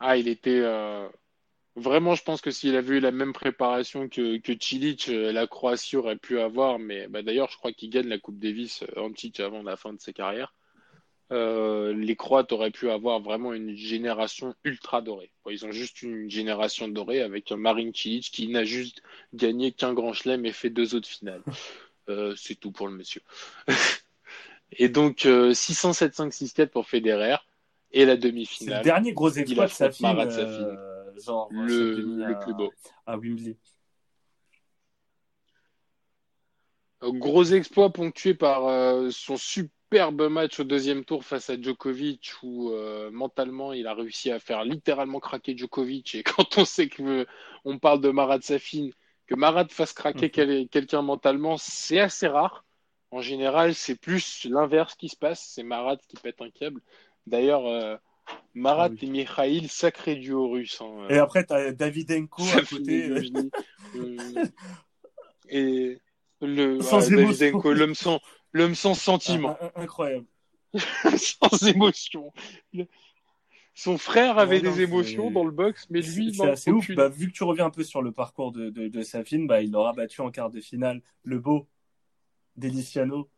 Ah, il était. Euh, vraiment, je pense que s'il avait eu la même préparation que, que euh, la Croatie aurait pu avoir. Mais bah, d'ailleurs, je crois qu'il gagne la Coupe Davis Antic avant la fin de sa carrière. les Croates auraient pu avoir vraiment une génération ultra dorée. ils ont juste une génération dorée avec Marin Cilic qui n'a juste gagné qu'un grand chelem et fait deux autres finales. Euh, c'est tout pour le monsieur. (laughs) et donc, 600, 7, 5, 6, 4 pour Federer. Et la demi-finale. C'est le dernier gros exploit de Safin, euh, genre, le, le plus beau. À Wembley. Gros exploit ponctué par euh, son superbe match au deuxième tour face à Djokovic où mentalement il a réussi à faire littéralement craquer Djokovic et (laughs) quand on sait qu'on parle de Marat Safin que Marat fasse craquer quelqu'un mentalement, c'est assez rare. En général, c'est plus l'inverse qui se passe. C'est Marat qui pète un câble. D'ailleurs, euh, Marat Ah oui. et Mikhail, sacré duo russe. hein. Et après, tu as Davidenko à côté. Euh, (laughs) et le Sans ouais. Davydenko, l'homme sans, l'homme sans sentiment, Un- un- Incroyable. (laughs) sans émotion. Le- Son frère avait Ouais, non, des émotions dans le box, mais lui, C'est assez ouf. Bah, vu que tu reviens un peu sur le parcours de, de, de Safin, bah, il aura battu en quart de finale le beau Deliciano.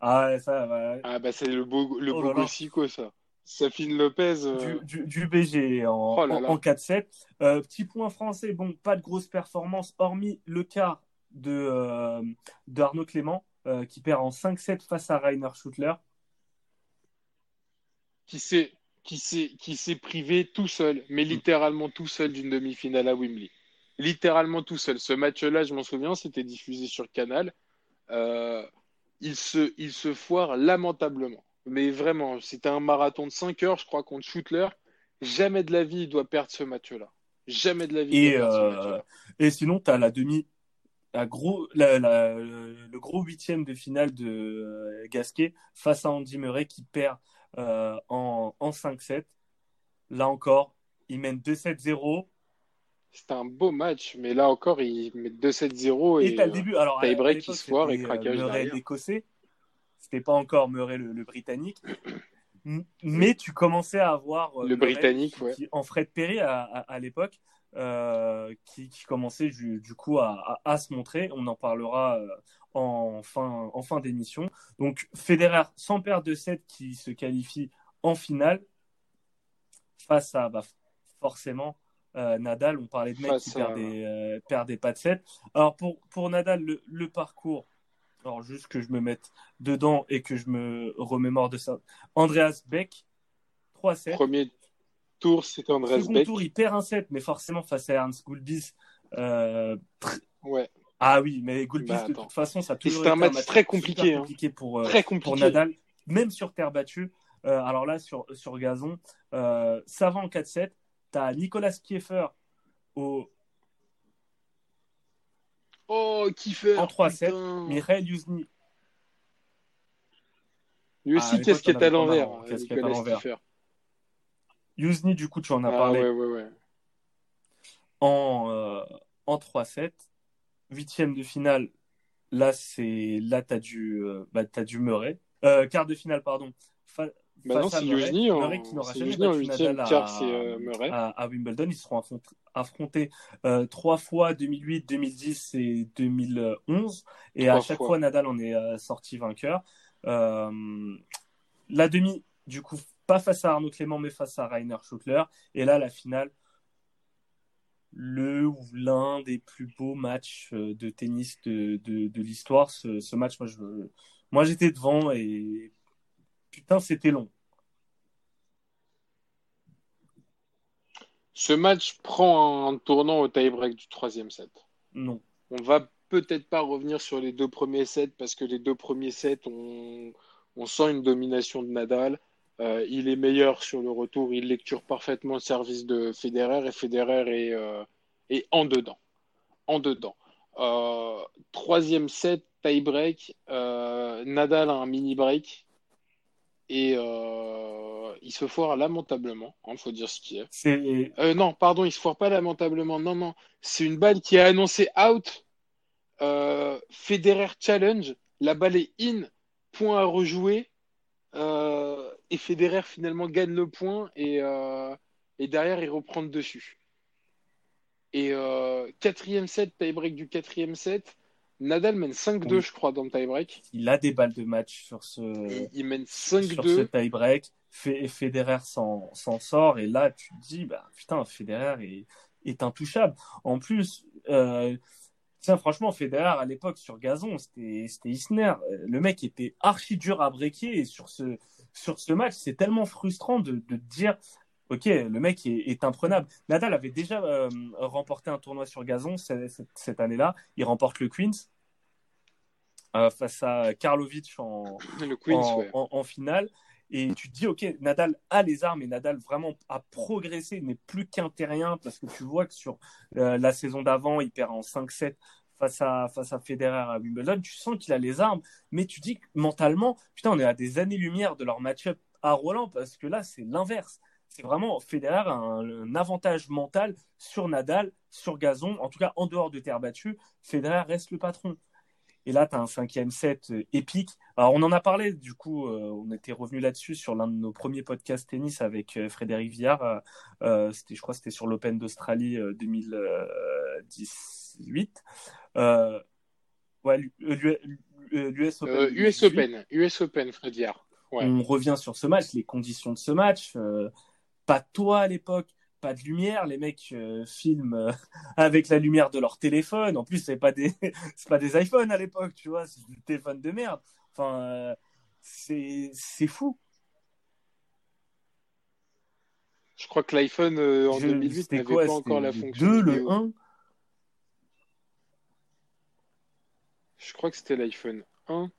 Ah, ouais, ça, va. Ah bah c'est le beau, le Oh beau gossico, ça. Safine Lopez. euh, du, du, du BG en, Oh là en- là. en 4-7. Euh, petit point français, bon, pas de grosse performance, hormis le quart de, euh, de Arnaud Clément, euh, qui perd en 5-7 face à Rainer Schutler. Qui s'est qui s'est qui s'est privé tout seul, mais littéralement tout seul d'une demi-finale à Wembley. Littéralement tout seul. Ce match-là, je m'en souviens, c'était diffusé sur Canal. Euh, il se il se foire lamentablement. Mais vraiment, c'était un marathon de 5 heures, je crois, contre Schutler. Jamais de la vie il doit perdre ce match-là. Jamais de la vie il Et, doit perdre ce euh, et sinon, tu as la demi, la gros, la- la- le gros huitième de finale de euh, Gasquet face à Andy Murray qui perd euh, en, en 5-7. Là encore, il mène 2-7-0. C'était un beau match, mais là encore, il met 2-7-0 Et et t'as le euh, début. Alors, tie-break à l'époque, qui se foire et craquage euh, Murray l'écossais. C'était pas encore Murray le, le britannique. Mais tu commençais à avoir euh, Le Murray Britannique, qui- ouais. qui- en Fred Perry à, à, à l'époque, euh, qui, qui commençait du, du coup à, à, se montrer. On en parlera euh, en fin, en fin d'émission. Donc Federer sans perdre de 7 qui se qualifie en finale face à bah, forcément euh, Nadal. On parlait de mecs Face qui à- perdaient, euh, perdaient pas de 7. Alors pour, pour Nadal, le, le parcours, alors juste que je me mette dedans et que je me remémore de ça. Andreas Beck, 3-7. Premier tour, c'était Andreas Second Beck. tour, il perd un 7, mais forcément face à Ernst Gulbis. euh, Ouais, Ah oui, mais Gulbis, Bah, de toute façon, ça a toujours c'était un été match très compliqué, super hein. compliqué pour, euh, très pour. Nadal, même sur terre battue. Euh, alors là, sur, sur gazon, euh, ça va en 4-7. Tu as Nicolas Kieffer au, Oh, Kiefer En 3-7, putain. Michael Yuzny. Lui Ah, aussi, à l'époque, casquette on à l'envers. casquette à Nicolas l'envers. Yuzny, du coup, tu en as Ah parlé ouais, ouais, ouais. en, euh, en 3-7. Huitième de finale, là, c'est là, tu as, du, euh, bah, t'as du Murray. Euh, quart de finale, pardon. Fa- Bah non, face à c'est Murray. En- Murray qui n'aura jamais battu huitième, Nadal à, euh, à, à Wimbledon. Ils seront affrontés, euh, trois fois 2008, 2010 et 2011. Et à chaque fois. fois, Nadal en est euh, sorti vainqueur. Euh, la demi, du coup, pas face à Arnaud Clément, mais face à Rainer Schutler. Et là, la finale, le ou l'un des plus beaux matchs euh, de tennis de, de, de l'histoire. Ce, ce match, moi, je, moi, j'étais devant et putain, c'était long. Ce match prend un tournant au tie-break du troisième set. Non. On va peut-être pas revenir sur les deux premiers sets parce que les deux premiers sets, on, on sent une domination de Nadal. Euh, il est meilleur sur le retour, il lecture parfaitement le service de Federer et Federer est, euh, est en dedans. En dedans. Euh, troisième set, tie-break, euh, Nadal a un mini-break et euh, il se foire lamentablement, il faut dire ce qui est. Non, pardon, il se foire pas lamentablement. Non, non, c'est une balle qui est annoncée out. Federer challenge, la balle est in, point à rejouer. Euh, et Federer finalement gagne le point et, euh, et derrière il reprend le dessus. Et euh, quatrième set, tie-break du quatrième set, Nadal mène 5-2, Oui. je crois, dans le tie-break. il a des balles de match sur ce, Il, il mène sur ce 5-2. tie-break. Fe- Federer s'en sort et là tu te dis bah putain Federer est, est intouchable. En plus, euh, tiens franchement Federer à l'époque sur gazon c'était c'était Isner. Le mec était archi dur à breaker et sur ce sur ce match c'est tellement frustrant de, dire ok le mec est, est imprenable. Nadal avait déjà euh, remporté un tournoi sur gazon cette, cette- cette année-là. Il remporte le Queens euh, face à Karlovic en Le Queens, en, ouais. en- en finale. Et tu te dis, ok, Nadal a les armes et Nadal vraiment a progressé, n'est plus qu'un terrien parce que tu vois que sur euh, la saison d'avant, il perd en 5-7 face à, Federer à Wimbledon. Tu sens qu'il a les armes, mais tu dis que mentalement, putain, on est à des années-lumière de leur match-up à Roland parce que là, c'est l'inverse. C'est vraiment Federer un, avantage mental sur Nadal, sur gazon, en tout cas en dehors de terre battue. Federer reste le patron. Et là, tu as un cinquième set euh, épique. Alors, on en a parlé, du coup, euh, on était revenu là-dessus sur l'un de nos premiers podcasts tennis avec euh, Frédéric Viard. je crois que c'était sur l'Open d'Australie 2018. Ouais, l'US Open. US Open, US Open, Fred Viard. On revient sur ce match, les conditions de ce match. pas toi à l'époque, pas de lumière, les mecs euh, filment euh, (laughs) avec la lumière de leur téléphone. En plus, c'est pas des (laughs) c'est pas des iPhones à l'époque, tu vois, c'est des téléphones de merde. Enfin, euh, c'est c'est fou. Je crois que l'iPhone en 2008 n'avait pas encore la fonction. 2, le 1 Je crois que c'était l'iPhone 1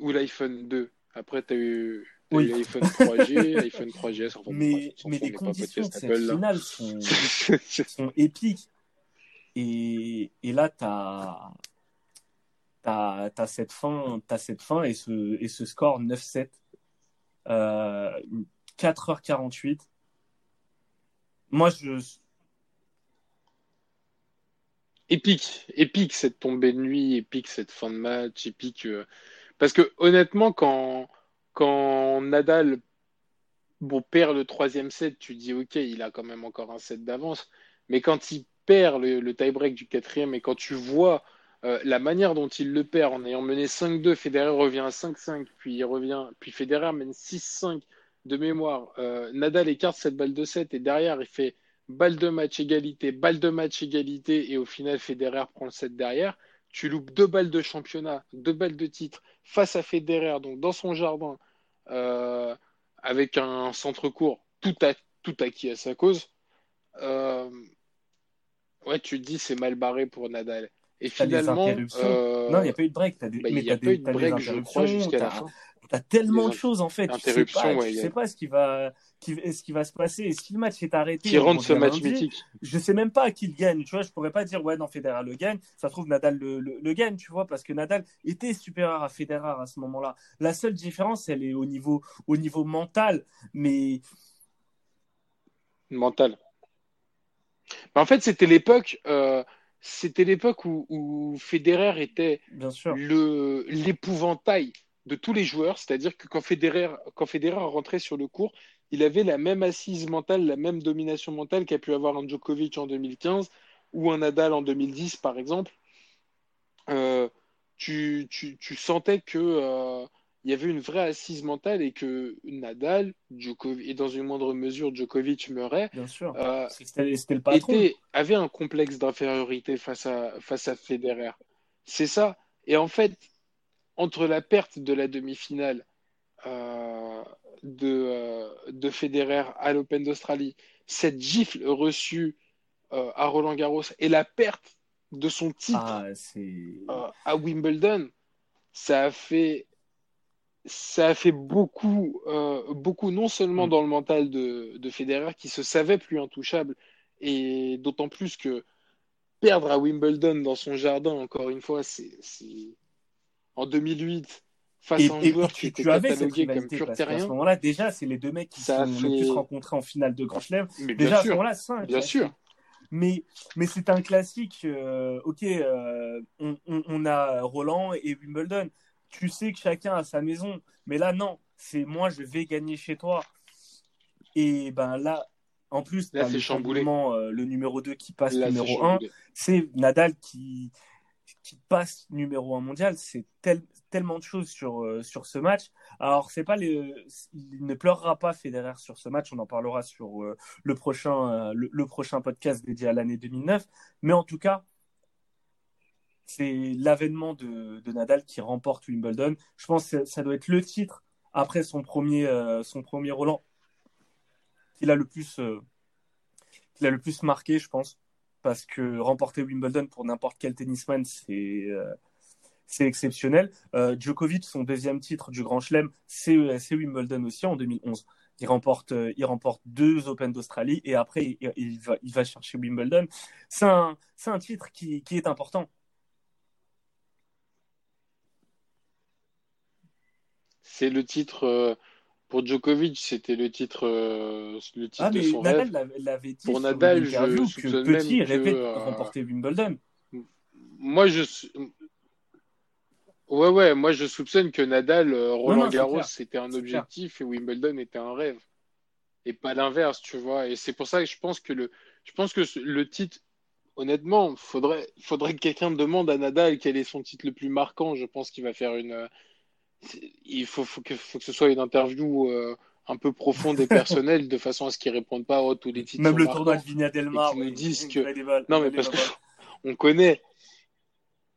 ou l'iPhone 2. Après, tu as eu oui. L'iPhone 3G, (laughs) l'iPhone 3GS. mais, mais les conditions de cette finale sont, (laughs) sont, épiques. Et, et là, tu as, as, as, cette fin, as cette fin et, ce, et ce score 9-7. Euh, 4h48. Moi, je. Épique, épique cette tombée de nuit, épique cette fin de match, épique. Euh, parce que honnêtement, quand quand Nadal perd le troisième set, tu dis ok, il a quand même encore un set d'avance. Mais quand il perd le, tie-break du quatrième et quand tu vois euh, la manière dont il le perd en ayant mené 5-2, Federer revient à 5-5, puis il revient, puis Federer mène 6-5 de mémoire. Euh, Nadal écarte cette balle de 7 et derrière il fait balle de match égalité, balle de match égalité et au final Federer prend le set derrière tu loupes deux balles de championnat, deux balles de titre face à Federer, donc dans son jardin, euh, avec un centre court tout, à, tout acquis à sa cause. Euh, ouais, tu te dis c'est mal barré pour Nadal. Et finalement, euh, non, il n'y a pas eu de break. As des... Bah, mais il n'y a pas eu de break, je crois, jusqu'à la fin. T'as tellement de choses en fait. Tu sais pas, sais pas ce qui va, ce qui va se passer. Et si le match est arrêté, qui rend ce match mythique. Je sais même pas qui le gagne. Tu vois, je pourrais pas dire ouais, non, Federer le gagne. Ça trouve Nadal le, le, gagne, tu vois, parce que Nadal était supérieur à Federer à ce moment-là. La seule différence, elle est au niveau, au niveau mental, mais mental. en fait, c'était l'époque. Euh, c'était l'époque où, où, Federer était le l'épouvantail de tous les joueurs, c'est-à-dire que quand Federer, quand Federer rentrait sur le court, il avait la même assise mentale, la même domination mentale qu'a pu avoir un Djokovic en 2015 ou un Nadal en 2010, par exemple. Euh, tu, tu, tu, sentais que euh, il y avait une vraie assise mentale et que Nadal, Djokovic, et dans une moindre mesure Djokovic Murray, Bien sûr. Euh, c'était, le patron. Était, avait un complexe d'infériorité face à, face à Federer. C'est ça. Et en fait, entre la perte de la demi-finale de, euh, de Federer à l'Open d'Australie, cette gifle reçue euh, à Roland Garros et la perte de son titre ah, à Wimbledon, ça a fait ça a fait beaucoup, beaucoup non seulement mm. dans le mental de, de Federer qui se savait plus intouchable, et d'autant plus que perdre à Wimbledon dans son jardin, encore une fois, c'est en 2008 face à un joueur qui était catalogué comme pur terrien. À ce moment-là, déjà, c'est les deux mecs qui ça sont le plus rencontrés en finale de Grand Chelem. Déjà, à ce moment-là, c'est Bien sûr. Mais, mais c'est un classique. Euh, ok, euh, on, on, a Roland et Wimbledon. Tu sais que chacun a sa maison. Mais là, non. C'est moi, je vais gagner chez toi. Et ben là, en plus, là, c'est chamboulé. Euh, le numéro 2 qui passe numéro 1. C'est Nadal qui, qui passe numéro un mondial, c'est tellement de choses sur, euh, sur ce match. Alors, c'est pas les, il ne pleurera pas Federer sur ce match, on en parlera sur euh, le, prochain, euh, le, prochain podcast dédié à l'année 2009. Mais en tout cas, c'est l'avènement de, Nadal qui remporte Wimbledon. Je pense que ça doit être le titre après son premier, son premier Roland qu'il a le plus, a le plus marqué, je pense parce que remporter Wimbledon pour n'importe quel tennisman, c'est c'est exceptionnel. Euh, Djokovic, son deuxième titre du Grand Chelem, c'est Wimbledon aussi en 2011. Il remporte, euh, il remporte deux Open d'Australie et après il, va, il va chercher Wimbledon. C'est un, un titre qui, qui est important. c'est le titre euh, pour Djokovic, c'était le titre, euh, le titre Ah, de son Nadal rêve. l'avait- dit Pour sur Nadal, interview je que petit euh, remporter Wimbledon. Moi, je, ouais, ouais, moi, je soupçonne que Nadal, euh, Roland Garros, c'était un objectif et Wimbledon était un rêve. Et pas l'inverse, tu vois. Et c'est pour ça que je pense que le, je pense que le titre, honnêtement, faudrait, faudrait que quelqu'un demande à Nadal quel est son titre le plus marquant. Je pense qu'il va faire une, il faut, faut que, faut que ce soit une interview, euh, un peu profonde et (laughs) personnelle, de façon à ce qu'il réponde pas, oh, tous les titres Même le tournoi de Viña del Mar, Et qu'ils nous disent que- Non, mais parce unbelievable. On connaît.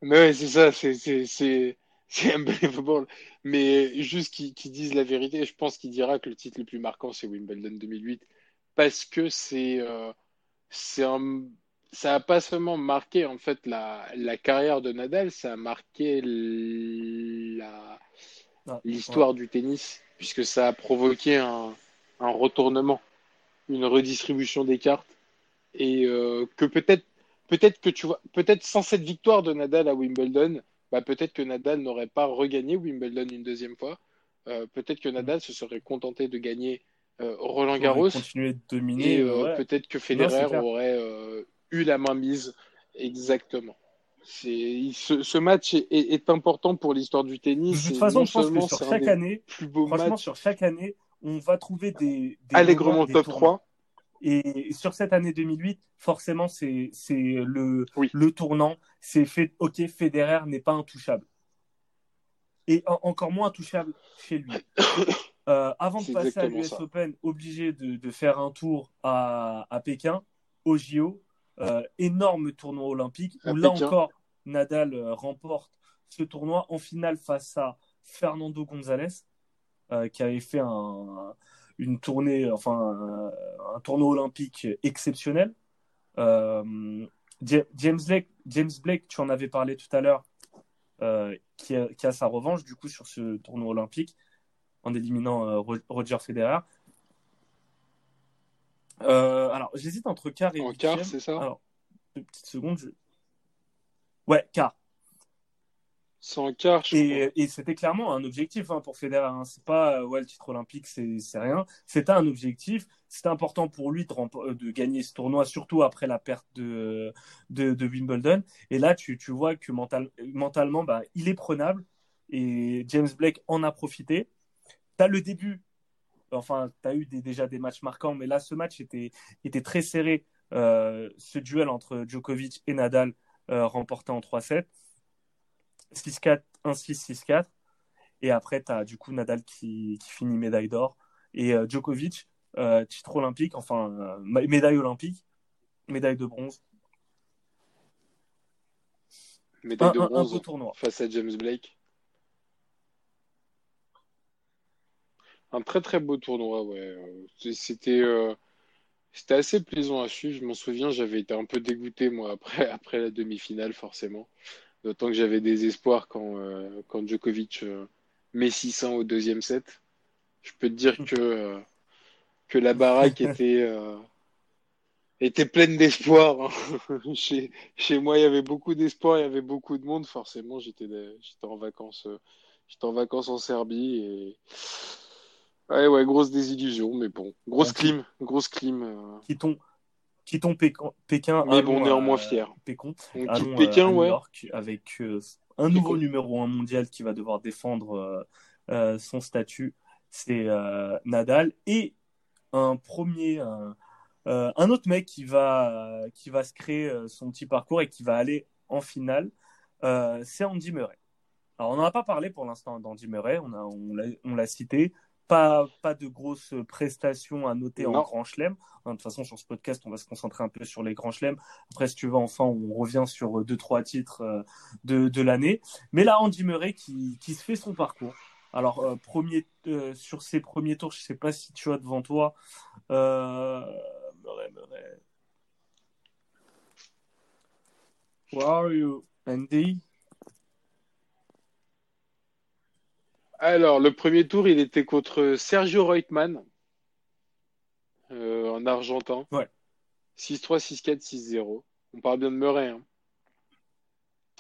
Mais ouais, c'est ça, c'est, c'est, unbelievable. Mais juste qu'ils disent la vérité, je pense qu'il dira que le titre le plus marquant, c'est Wimbledon 2008. Parce que c'est, euh, un, ça a pas seulement marqué, en fait, la, la carrière de Nadal, ça a marqué la, Ah, l'histoire du tennis, puisque ça a provoqué un, un retournement, une redistribution des cartes, et euh, que peut-être, peut-être que tu vois, peut-être sans cette victoire de Nadal à Wimbledon, bah peut-être que Nadal n'aurait pas regagné Wimbledon une deuxième fois. Euh, peut-être que Nadal se serait contenté de gagner euh, Roland. Garros, Continuer de dominer. et euh, ouais. peut-être que Federer aurait eu la main mise exactement. C'est, ce, ce match est, est- est important pour l'histoire du De tennis. toute et façon, je pense que sur chaque année, plus franchement, sur chaque année, on va trouver des, des allègrement des top tournois. 3. Et sur cette année 2008, forcément, c'est le, Oui. le tournant. C'est fait, ok, Federer n'est pas intouchable. Et en- encore moins intouchable chez lui. (coughs) Euh, avant de passer à l'US. Open, obligé de, de faire un tour à, à Pékin, au JO, euh, énorme tournoi olympique, où À là Pékin. encore, Nadal euh, remporte ce tournoi en finale face à Fernando González, euh, qui avait fait un, une tournée, enfin un, un tournoi olympique exceptionnel. Euh, Ja- James Blake, James Blake, tu en avais parlé tout à l'heure, euh, qui, a, qui a sa revanche du coup sur ce tournoi olympique en éliminant euh, Ro- Roger Federer. Euh, alors, j'hésite entre quart et En quart, c'est ça? Alors, petites secondes. je- Ouais, quart. En quart, je. Et, et c'était clairement un objectif hein, pour Federer. Hein. C'est pas euh, ouais, le titre olympique, c'est rien. C'était un objectif. C'était important pour lui de, euh, de gagner ce tournoi, surtout après la perte de, de, de Wimbledon. Et là, tu, tu vois que mental, mentalement, bah, il est prenable. Et James Blake en a profité. Tu as le début. Enfin, tu as eu des- déjà des matchs marquants, mais là, ce match était, était très serré. Euh, ce duel entre Djokovic et Nadal euh, remporté en 3-7. 6-4, 1-6, 6-4. Et après, tu as du coup Nadal qui, qui finit médaille d'or. Et euh, Djokovic, euh, titre olympique, enfin, euh, médaille olympique, médaille de bronze. Médaille Un, de un- un bronze beau tournoi. face à James Blake. Un très très beau tournoi, ouais. C'était c'était assez plaisant à suivre. Je m'en souviens, j'avais été un peu dégoûté moi après (laughs) après la demi-finale forcément. D'autant que j'avais des espoirs quand euh, quand Djokovic euh, met 600 au deuxième set. Je peux te dire que euh, que la baraque (laughs) était euh, était pleine d'espoir. hein. (laughs) Chez, chez moi, il y avait beaucoup d'espoir, il y avait beaucoup de monde. Forcément, j'étais j'étais en vacances, j'étais en vacances en Serbie et ouais, ouais, grosse désillusion, mais bon, grosse clim, grosse clim. euh. Quittons Pékin, Pékin Mais bon, néanmoins fier. Pékin, allons euh, Pékin, à New. York avec euh, un nouveau numéro un mondial qui va devoir défendre euh, euh, son statut. C'est euh, Nadal et un premier, un, euh, un autre mec qui va, qui va se créer euh, son petit parcours et qui va aller en finale, euh, c'est Andy Murray. Alors, on n'en a pas parlé pour l'instant d'Andy Murray, a, on l'a cité. Pas, pas de grosses prestations à noter en. Grand Chelem. Hein, De toute façon, sur ce podcast, on va se concentrer un peu sur les Grands Chelems. Après, si tu veux, enfin, on revient sur deux, trois titres euh, de, de l'année. Mais là, Andy Murray qui, qui se fait son parcours. Alors, euh, premier, euh, sur ses premiers tours, je sais pas si tu as devant toi euh, Murray, Murray. Where are you, Andy? Alors, le premier tour, il était contre Sergio Reutemann, euh, en argentin. Ouais. 6-3, 6-4, 6-0. On parle bien de Murray. hein.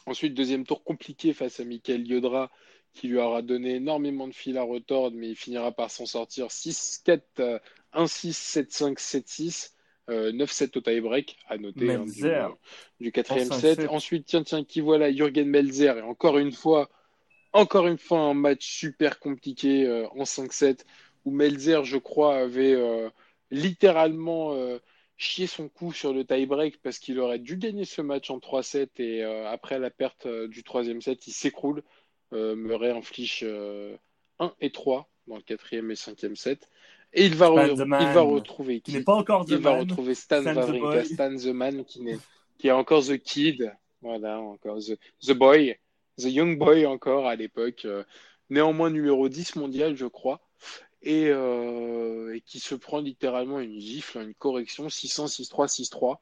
Ensuite, deuxième tour compliqué face à Michael Yodra, qui lui aura donné énormément de fil à retordre, mais il finira par s'en sortir 6-4, 1-6, 7-5, 7-6. 9-7 au tie-break, à noter hein, du, du, quatrième set. Ensuite, tiens, tiens, qui voilà, Jürgen Melzer, et encore une fois, encore une fois, un match super compliqué euh, en 5-7, où Melzer, je crois, avait euh, littéralement euh, chié son coup sur le tie-break parce qu'il aurait dû gagner ce match en 3-7 et après la perte du troisième set, il s'écroule. Murray inflige 1 et 3 dans le quatrième et cinquième set. Et il va, il va retrouver qui, n'est pas encore Il va retrouver Stan, Wawrinka, Stan the Man, qui, est, qui est encore The Kid. Voilà, encore The, the Boy. The Young Boy encore à l'époque. Euh, néanmoins numéro 10 mondial, je crois. Et, euh, et, qui se prend littéralement une gifle, une correction 600, 6-3, 6-3.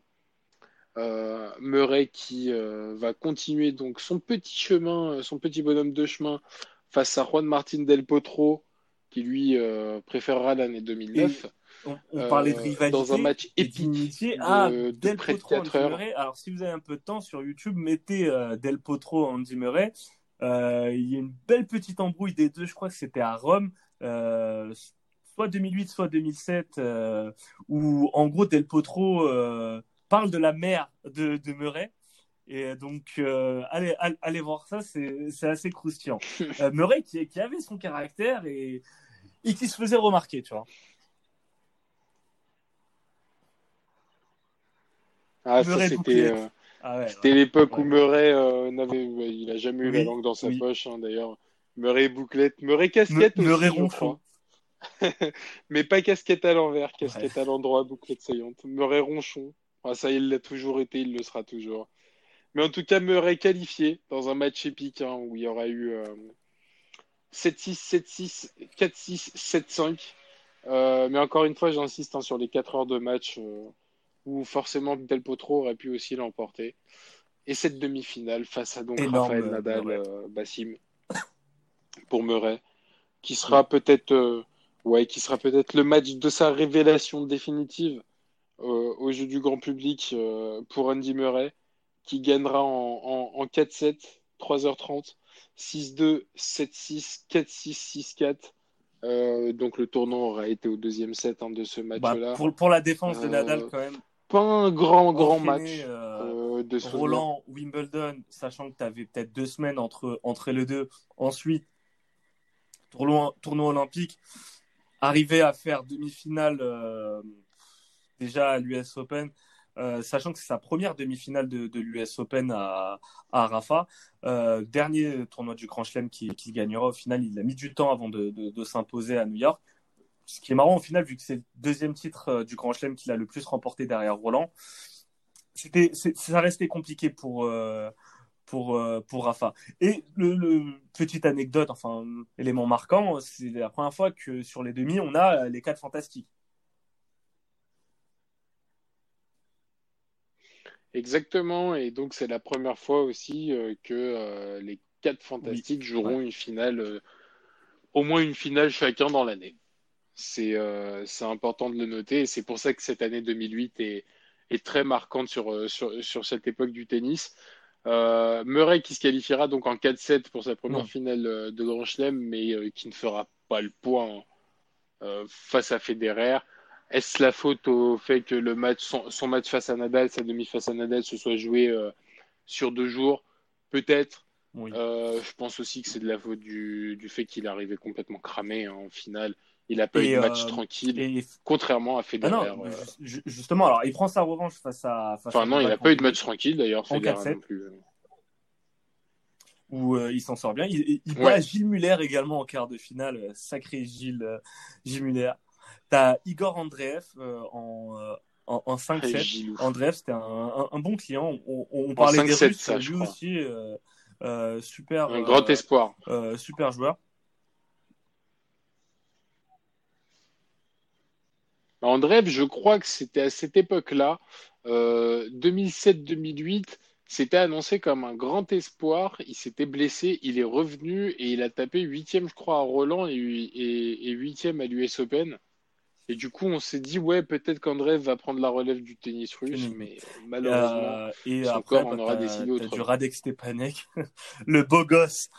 Euh, Murray qui euh, va continuer donc son petit chemin, son petit bonhomme de chemin face à Juan Martin Del Potro, qui lui préférera l'année 2009. On, parlait de euh, rivalité. Dans un match épique de, ah, Del Potro, Murray. Alors, si vous avez un peu de temps sur YouTube, mettez euh, Del Potro, Andy Murray. il y a une belle petite embrouille des deux. Je crois que c'était à Rome. soit 2008, soit 2007, où en gros Del Potro parle de la mère de, de Murray et donc, euh, allez, allez voir ça, c'est assez croustillant. (laughs) Euh, Murray qui, qui, avait son caractère et, et qui se faisait remarquer, tu vois. Ah, c'était euh, ah l'époque où Murray n'avait, il a jamais eu la langue dans sa poche, hein, d'ailleurs. Murray bouclette, Murray casquette aussi, Murray ronchon. (laughs) Mais pas casquette à l'envers, casquette à l'endroit, bouclette saillante. Murray ronchon. Ah, ça, il l'a toujours été, il le sera toujours. Mais en tout cas, Murray qualifié dans un match épique hein, où il y aura eu 7-6, 7-6, 4-6, 7-5. mais encore une fois, j'insiste hein, sur les 4 heures de match euh, où forcément Del Potro aurait pu aussi l'emporter. Et cette demi-finale face à donc Rafael Nadal euh, Bassim (coughs) pour Murray, qui sera peut-être euh, ouais, qui sera peut-être le match de sa révélation définitive au jeu du grand public pour Andy Murray qui gagnera en, en, 4-7, 3h30, 6-2, 7-6, 4-6, 6-4. Euh, donc le tournoi aura été au deuxième set hein, de ce bah, match-là. pour, pour, la défense de Nadal, euh, quand même. Pas un grand, grand match euh, de ce Roland, Wimbledon, sachant que tu avais peut-être deux semaines entre, entre les deux. Ensuite, tournoi, tournoi olympique. Arriver à faire demi-finale déjà à l'US Open, euh, sachant que c'est sa première demi-finale de, l'US Open à, à Rafa. Euh, dernier tournoi du Grand Chelem qui, qui, gagnera. Au final, il a mis du temps avant de, s'imposer à New York. Ce qui est marrant au final, vu que c'est le deuxième titre euh, du Grand Chelem qu'il a le plus remporté derrière Roland, c'était, ça restait compliqué pour, pour, pour Rafa. Et le, petite anecdote, enfin élément marquant, c'est la première fois que sur les demi, on a les quatre fantastiques. Exactement, et donc c'est la première fois aussi euh, que euh, les quatre fantastiques joueront une finale, euh, au moins une finale chacun dans l'année. C'est important de le noter, et c'est pour ça que cette année 2008 est, est très marquante sur, sur, sur, cette époque du tennis. Murray qui se qualifiera donc en 4-7 pour sa première finale de Grand Chelem, mais qui ne fera pas le point face à Federer. Est-ce la faute au fait que le match, son, match face à Nadal, sa demi face à Nadal, se soit joué euh, sur deux jours? Peut-être. Euh, je pense aussi que c'est de la faute du, fait qu'il est arrivé complètement cramé hein, en finale. Il n'a pas eu de match euh, tranquille, contrairement à Federer. Ah non, justement, alors il prend sa revanche face à. enfin, non, il n'a pas eu de match tranquille d'ailleurs, Federer non plus. Où il s'en sort bien. Il, il bat Gilles Muller également en quart de finale. Sacré Gilles, Gilles Muller. T'as Igor Andreev euh, en, euh, en, en 5-7. Andreev, c'était un, un, bon client. On, on parlait des Russes, ça, lui aussi. Euh, euh, super. Un grand espoir. super joueur. Andreev, je crois que c'était à cette époque-là, 2007-2008, c'était annoncé comme un grand espoir. Il s'était blessé, il est revenu et il a tapé huitième, je crois, à Roland et huitième à l'US Open. Et du coup, on s'est dit, ouais, peut-être qu'André va prendre la relève du tennis russe, mais malheureusement, Euh, et son après, corps en bah, aura décidé autrement. du Radek Stepanek, (laughs) le beau gosse,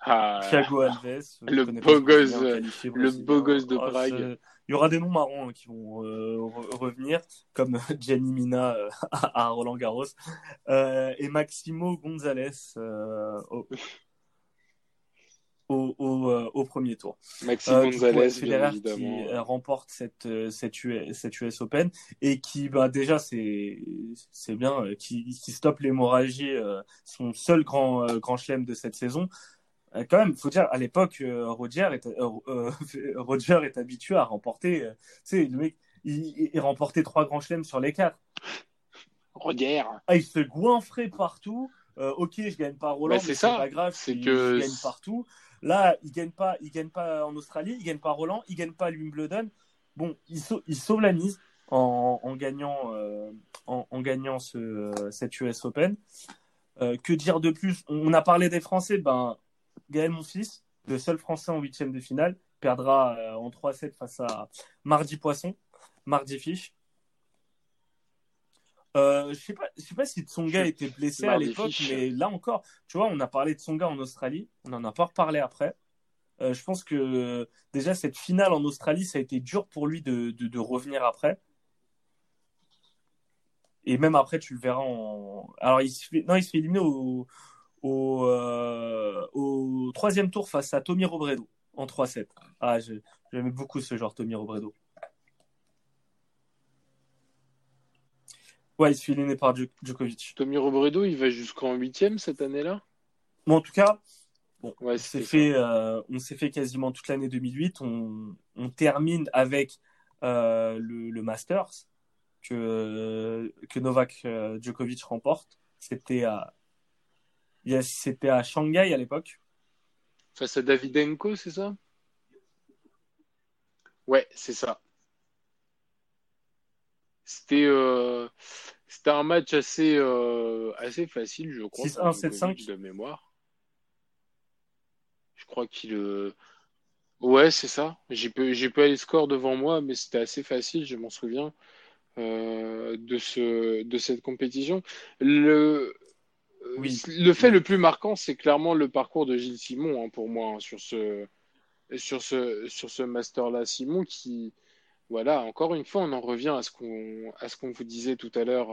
ah, Thiago Alves. le beau gosse, le beau gosse de Ah, Prague. Il y aura des noms marrants hein, qui vont euh, re- revenir, comme (laughs) Gianni Mina euh, (laughs) à Roland Garros euh, et Maximo Gonzalez au, au, au, euh, au premier tour. Maxime Euh, Gonzalez, Federer qui évidemment. euh, remporte cette, cette, US, cette US Open et qui, bah, déjà, c'est bien, qui, qui stoppe l'hémorragie, son seul grand, grand chelem de cette saison. Quand même, faut dire, à l'époque, Roger, est, euh, (laughs) Roger est habitué à remporter. euh, tu sais, le mec, il, il remportait trois grands chelems sur les quatre. Roger. Ah, il se goinfrait partout. Euh, ok, je gagne pas Roland, Bah, mais c'est pas grave. C'est il, que- il gagne partout. Là, il gagne pas, gagne pas en Australie, il gagne pas Roland, il gagne pas à Wimbledon. Bon, il, sau- il sauve la mise en, gagnant, euh, en, gagnant ce, cette US Open. Euh, que dire de plus? On, a parlé des Français. Ben, Gaël Monfils, le seul Français en huitième de finale, perdra euh, en 3-7 face à Mardi Poisson, Mardi Fish. Euh, je sais pas, je sais pas si Tsonga était blessé à l'époque, mais là encore, tu vois, on a parlé de Tsonga en Australie, on en a pas reparlé après. Euh, je pense que déjà cette finale en Australie, ça a été dur pour lui de, de, de revenir après. Et même après, tu le verras en. Alors, il se fait, non, il se fait éliminer au, au, euh, au troisième tour face à Tommy Robredo en 3-7. Ah, j'aimais beaucoup ce genre, Tommy Robredo. Ouais, il se fait éliminer par Djo- Djokovic. Tommy Robredo, il va jusqu'en huitième cette année-là? Bon, en tout cas, bon, Ouais, on s'est c'était fait, euh, on s'est fait quasiment toute l'année 2008. On, on termine avec euh, le, le Masters que, que Novak euh, Djokovic remporte. C'était à, c'était à Shanghai à l'époque. Face à Davidenko, c'est ça? Ouais, c'est ça. C'était euh, c'était un match assez euh, assez facile, je crois. 6-1, pour 7-5. Djokovic de mémoire. Je crois qu'il euh, Ouais, c'est ça. J'ai pas pas les scores devant moi, mais c'était assez facile, je m'en souviens euh, de ce de cette compétition. Le Oui. le fait le plus marquant, c'est clairement le parcours de Gilles Simon hein, pour moi hein, sur ce sur ce sur ce master-là. Simon qui voilà, encore une fois, on en revient à ce qu'on à ce qu'on vous disait tout à l'heure.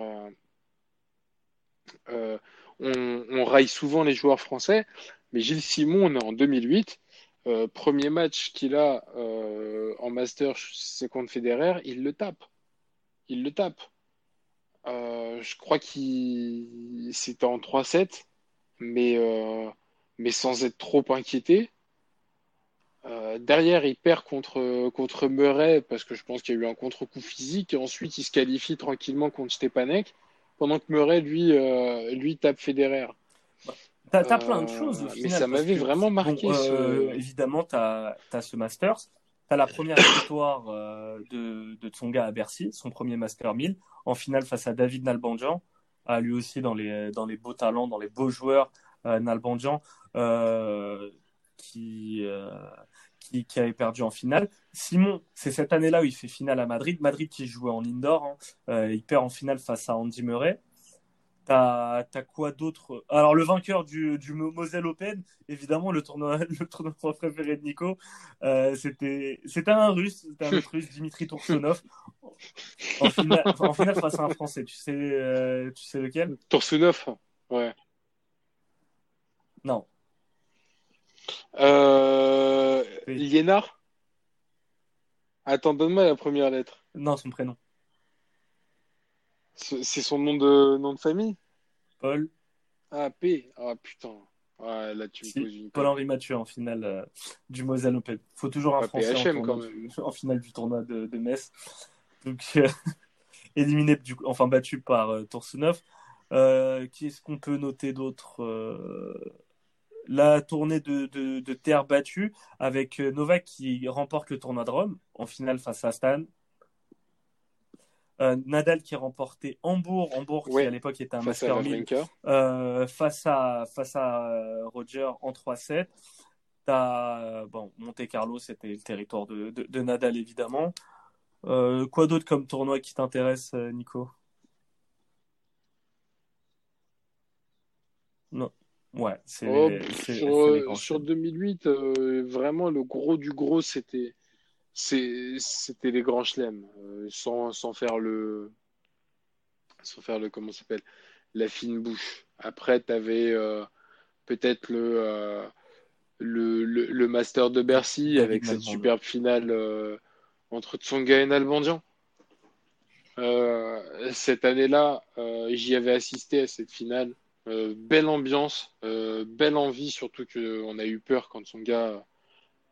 euh, euh, on, raille souvent les joueurs français, mais Gilles Simon, on est en 2008. euh, premier match qu'il a en Master, c'est contre Federer, il le tape. Il le tape. Je crois qu'il c'était en 3-7, mais, euh, mais sans être trop inquiété. Euh, derrière, il perd contre, contre Murray parce que je pense qu'il y a eu un contre-coup physique. Et ensuite, il se qualifie tranquillement contre Stepanek pendant que Murray, lui, euh, lui tape Federer. T'as t'as plein de Euh, choses au mais ça m'avait vraiment marqué, bon, ce- euh, Évidemment, t'as as ce Masters. T'as la première victoire euh, de, de Tsonga à Bercy, son premier Master 1000, en finale face à David Nalbandian, ah, lui aussi dans les, dans les beaux talents, dans les beaux joueurs, euh, Nalbandian, euh, qui, euh, qui, qui avait perdu en finale. Simon, c'est cette année-là où il fait finale à Madrid. Madrid qui jouait en indoor. hein. Euh, il perd en finale face à Andy Murray. T'as as quoi d'autre? Alors le vainqueur du, du Moselle Open, évidemment le tournoi, (laughs) le tournoi préféré de Nico, euh, c'était un Russe, c'était un autre Russe, Dimitri Toursunov, en finale, en finale face à un Français. Tu sais, euh, tu sais lequel? Toursunov, ouais. Non. Euh, Oui. Liénard Attends, donne-moi la première lettre. Non, son prénom. C'est son nom de, nom de famille? Paul. Ah, P. Ah, putain. Là, tu me une Paul-Henri Mathieu en finale euh, du Moselle Open. Faut toujours un Pas Français en, PHM, tournoi quand du- (laughs) en finale du tournoi de, de Metz. Donc, euh, (laughs) éliminé, du enfin battu par euh, Toursunov. Euh, qui est-ce qu'on peut noter d'autre La tournée de, de, de terre battue avec euh, Novak qui remporte le tournoi de Rome en finale face à Stan. Euh, Nadal qui remportait Hambourg, Hambourg qui à l'époque était un face à Master 1000 Wawrinka. euh, face à face à Roger en 3-7. T'as, bon, Monte Carlo, c'était le territoire de, de, de Nadal, évidemment. Euh, quoi d'autre comme tournoi qui t'intéresse, Nico? Non. Ouais, Oh, sur, c'est les euh, sur. 2008, euh, vraiment le gros du gros, c'était c'était les grands chelems, euh, sans, sans faire le sans faire le comment s'appelle la fine bouche. Après, tu avais peut-être le, le, le le Master de Bercy David avec cette superbe finale entre Tsonga et Nalbandian. Cette année-là, j'y avais assisté à cette finale. Euh, belle ambiance, euh, belle envie, surtout qu'on a eu peur quand son gars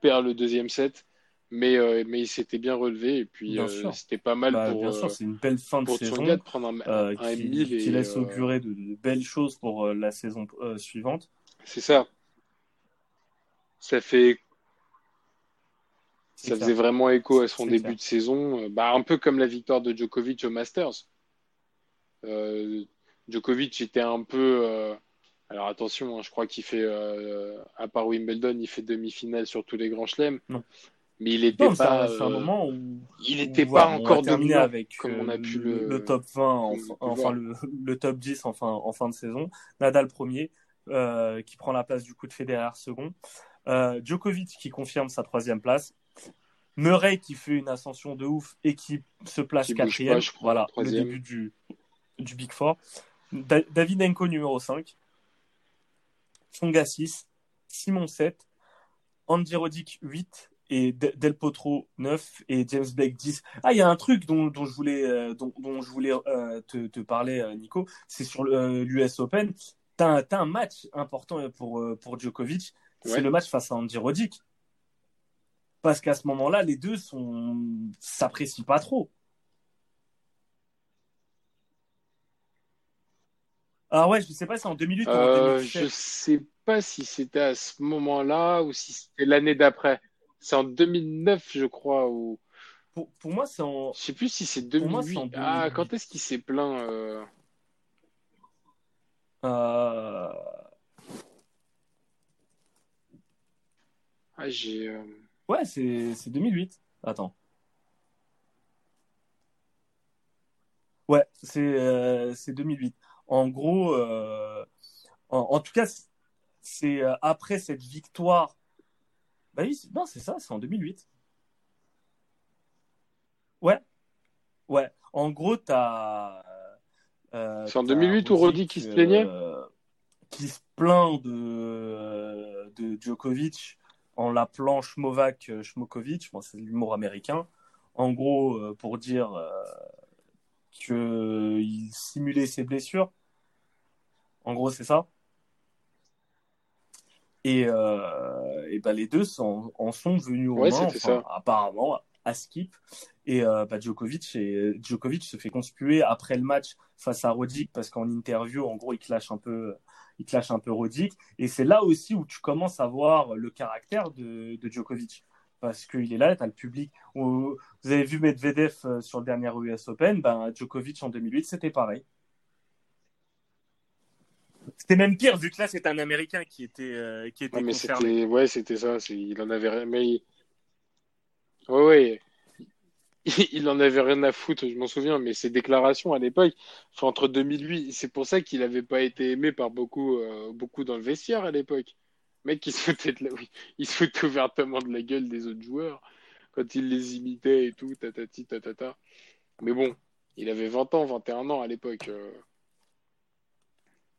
perd le deuxième set. Mais, euh, mais il s'était bien relevé et puis euh, c'était pas mal Bah, pour, bien euh, sûr, c'est une belle fin de saison de prendre un, euh, un qui, M1000 qui et laisse euh, augurer de, de belles choses pour euh, la saison euh, suivante. c'est ça. Ça fait, ça faisait vraiment écho à son début clair. de saison, euh, bah, un peu comme la victoire de Djokovic au Masters. Djokovic était un peu. euh, alors attention, hein, je crois qu'il fait, euh, à part Wimbledon, il fait demi-finale sur tous les grands chelems, Non. mais il Non, c'est un, un euh, moment où, il n'était pas on encore dominant avec comme on a pu le, top 20, en, comme on a pu le enfin le, le top 10 en fin, en fin de saison. Nadal premier, qui prend la place du coup de Federer second. Djokovic qui confirme sa troisième place. Murray qui fait une ascension de ouf et qui se place Qui bouge pas, quatrième. je crois, Voilà, le début du, du Big Four. Da- Davydenko numéro 5. Tsonga 6. Simon 7. Andy Roddick 8 et De- Del Potro 9 et James Blake 10. Ah, il y a un truc dont, dont je voulais, euh, dont, dont je voulais euh, te, te parler, euh, Nico. C'est sur l'US Open. T'as un, t'as un match important pour, pour Djokovic. C'est Ouais. le match face à Andy Roddick. Parce qu'à ce moment-là, les deux sont s'apprécient pas trop. Ah ouais, je sais pas, c'est en 2008 ou en Euh, je 2017. sais pas si c'était à ce moment-là ou si c'était l'année d'après. C'est en 2009, je crois, ou Pour, pour moi, c'est en, je sais plus si c'est pour moi, c'est en 2008. Ah, 2008. quand est-ce qu'il s'est plaint euh, Euh, Ah, j'ai. euh, Ouais, c'est c'est 2008. Attends. Ouais, c'est c'est 2008. En gros, euh, en, en tout cas, c'est euh, après cette victoire. Bah oui, non, c'est ça, c'est en 2008. Ouais, ouais. En gros, t'as euh, C'est en t'as 2008 où Roddick qui se plaignait? euh, qui se plaint de, de Djokovic en l'appelant Schmovac euh, Schmokovic. Bon, c'est l'humour américain. En gros, pour dire qu'il simulait ses blessures. En gros, c'est ça. Et, euh, et bah, les deux sont, en sont venus aux Ouais, mains, enfin, apparemment, à skip. Et euh, bah, Djokovic, et, Djokovic se fait conspuer après le match face à Roddick parce qu'en interview, en gros, il clash un peu, il clash un peu Roddick. Et c'est là aussi où tu commences à voir le caractère de, de Djokovic. Parce qu'il est là, tu as le public. Vous avez vu Medvedev euh, sur le dernier US Open, ben, Djokovic en 2008, c'était pareil. C'était même pire, vu que là, c'est un Américain qui était, euh, qui était Ouais, mais concerné. c'était. Ouais, c'était ça. Il en avait rien. Mais. il- Ouais, ouais. (laughs) Il en avait rien à foutre, je m'en souviens, mais ses déclarations à l'époque, enfin, entre 2008, c'est pour ça qu'il n'avait pas été aimé par beaucoup, euh, beaucoup dans le vestiaire à l'époque. Mec, il se foutait de la... oui, il se foutait ouvertement de la gueule des autres joueurs quand il les imitait et tout, tatati, tatata. Mais bon, il avait 20 ans, 21 ans à l'époque. euh.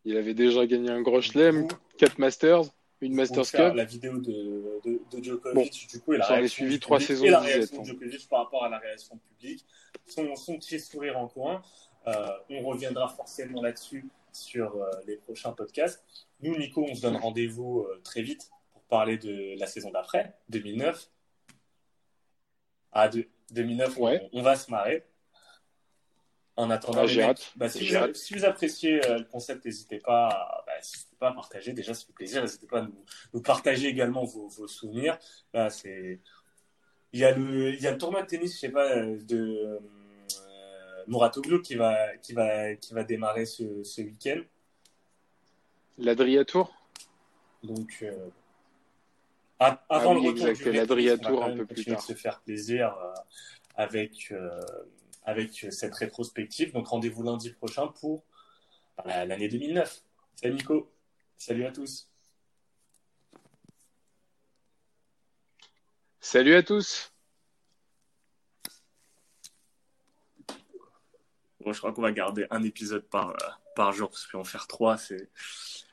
Il avait déjà gagné un gros chelem, 4 Masters, une Masters Cup. la vidéo de, de, de Djokovic, Bon, du coup, et la réaction suivi trois public, saisons et la réaction de hein. Djokovic par rapport à la réaction public, son, son petit sourire en coin. Euh, on reviendra forcément là-dessus sur euh, les prochains podcasts. Nous, Nico, on se donne rendez-vous euh, très vite pour parler de la saison d'après, 2009. Ah, de, 2009, Ouais. on, on va se marrer. En attendant, Ah, hâte. bah, si, vous, hâte. si vous appréciez euh, le concept, n'hésitez pas, à- bah, pas à partager. Déjà, ça fait plaisir. N'hésitez pas à nous, nous partager également vos, vos souvenirs. Là, c'est... Il, y a le, il y a le tournoi de tennis, je sais pas, de Mouratoglou qui va, qui, va, qui va démarrer ce, ce week-end. L'Adria Tour? Donc, euh, avant Ah le retour exact, du l'Adria rétro, on va Tour quand un peu plus continuer tard. de se faire plaisir euh, avec, euh, avec cette rétrospective. Donc rendez-vous lundi prochain pour bah, l'année 2009. Salut Nico. Salut à tous. Salut à tous. Bon, je crois qu'on va garder un épisode par, euh, par jour parce qu'en faire trois, c'est.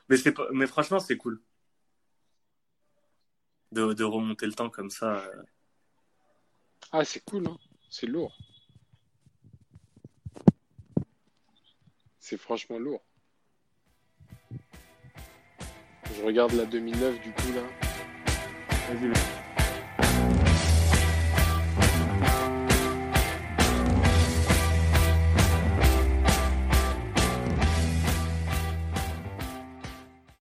Mais, c'est pas... Mais franchement, c'est cool. De, de remonter le temps comme ça. euh. Ah, c'est cool, hein c'est lourd. C'est franchement lourd. Je regarde la 2009 du coup là. Vas-y, vas-y.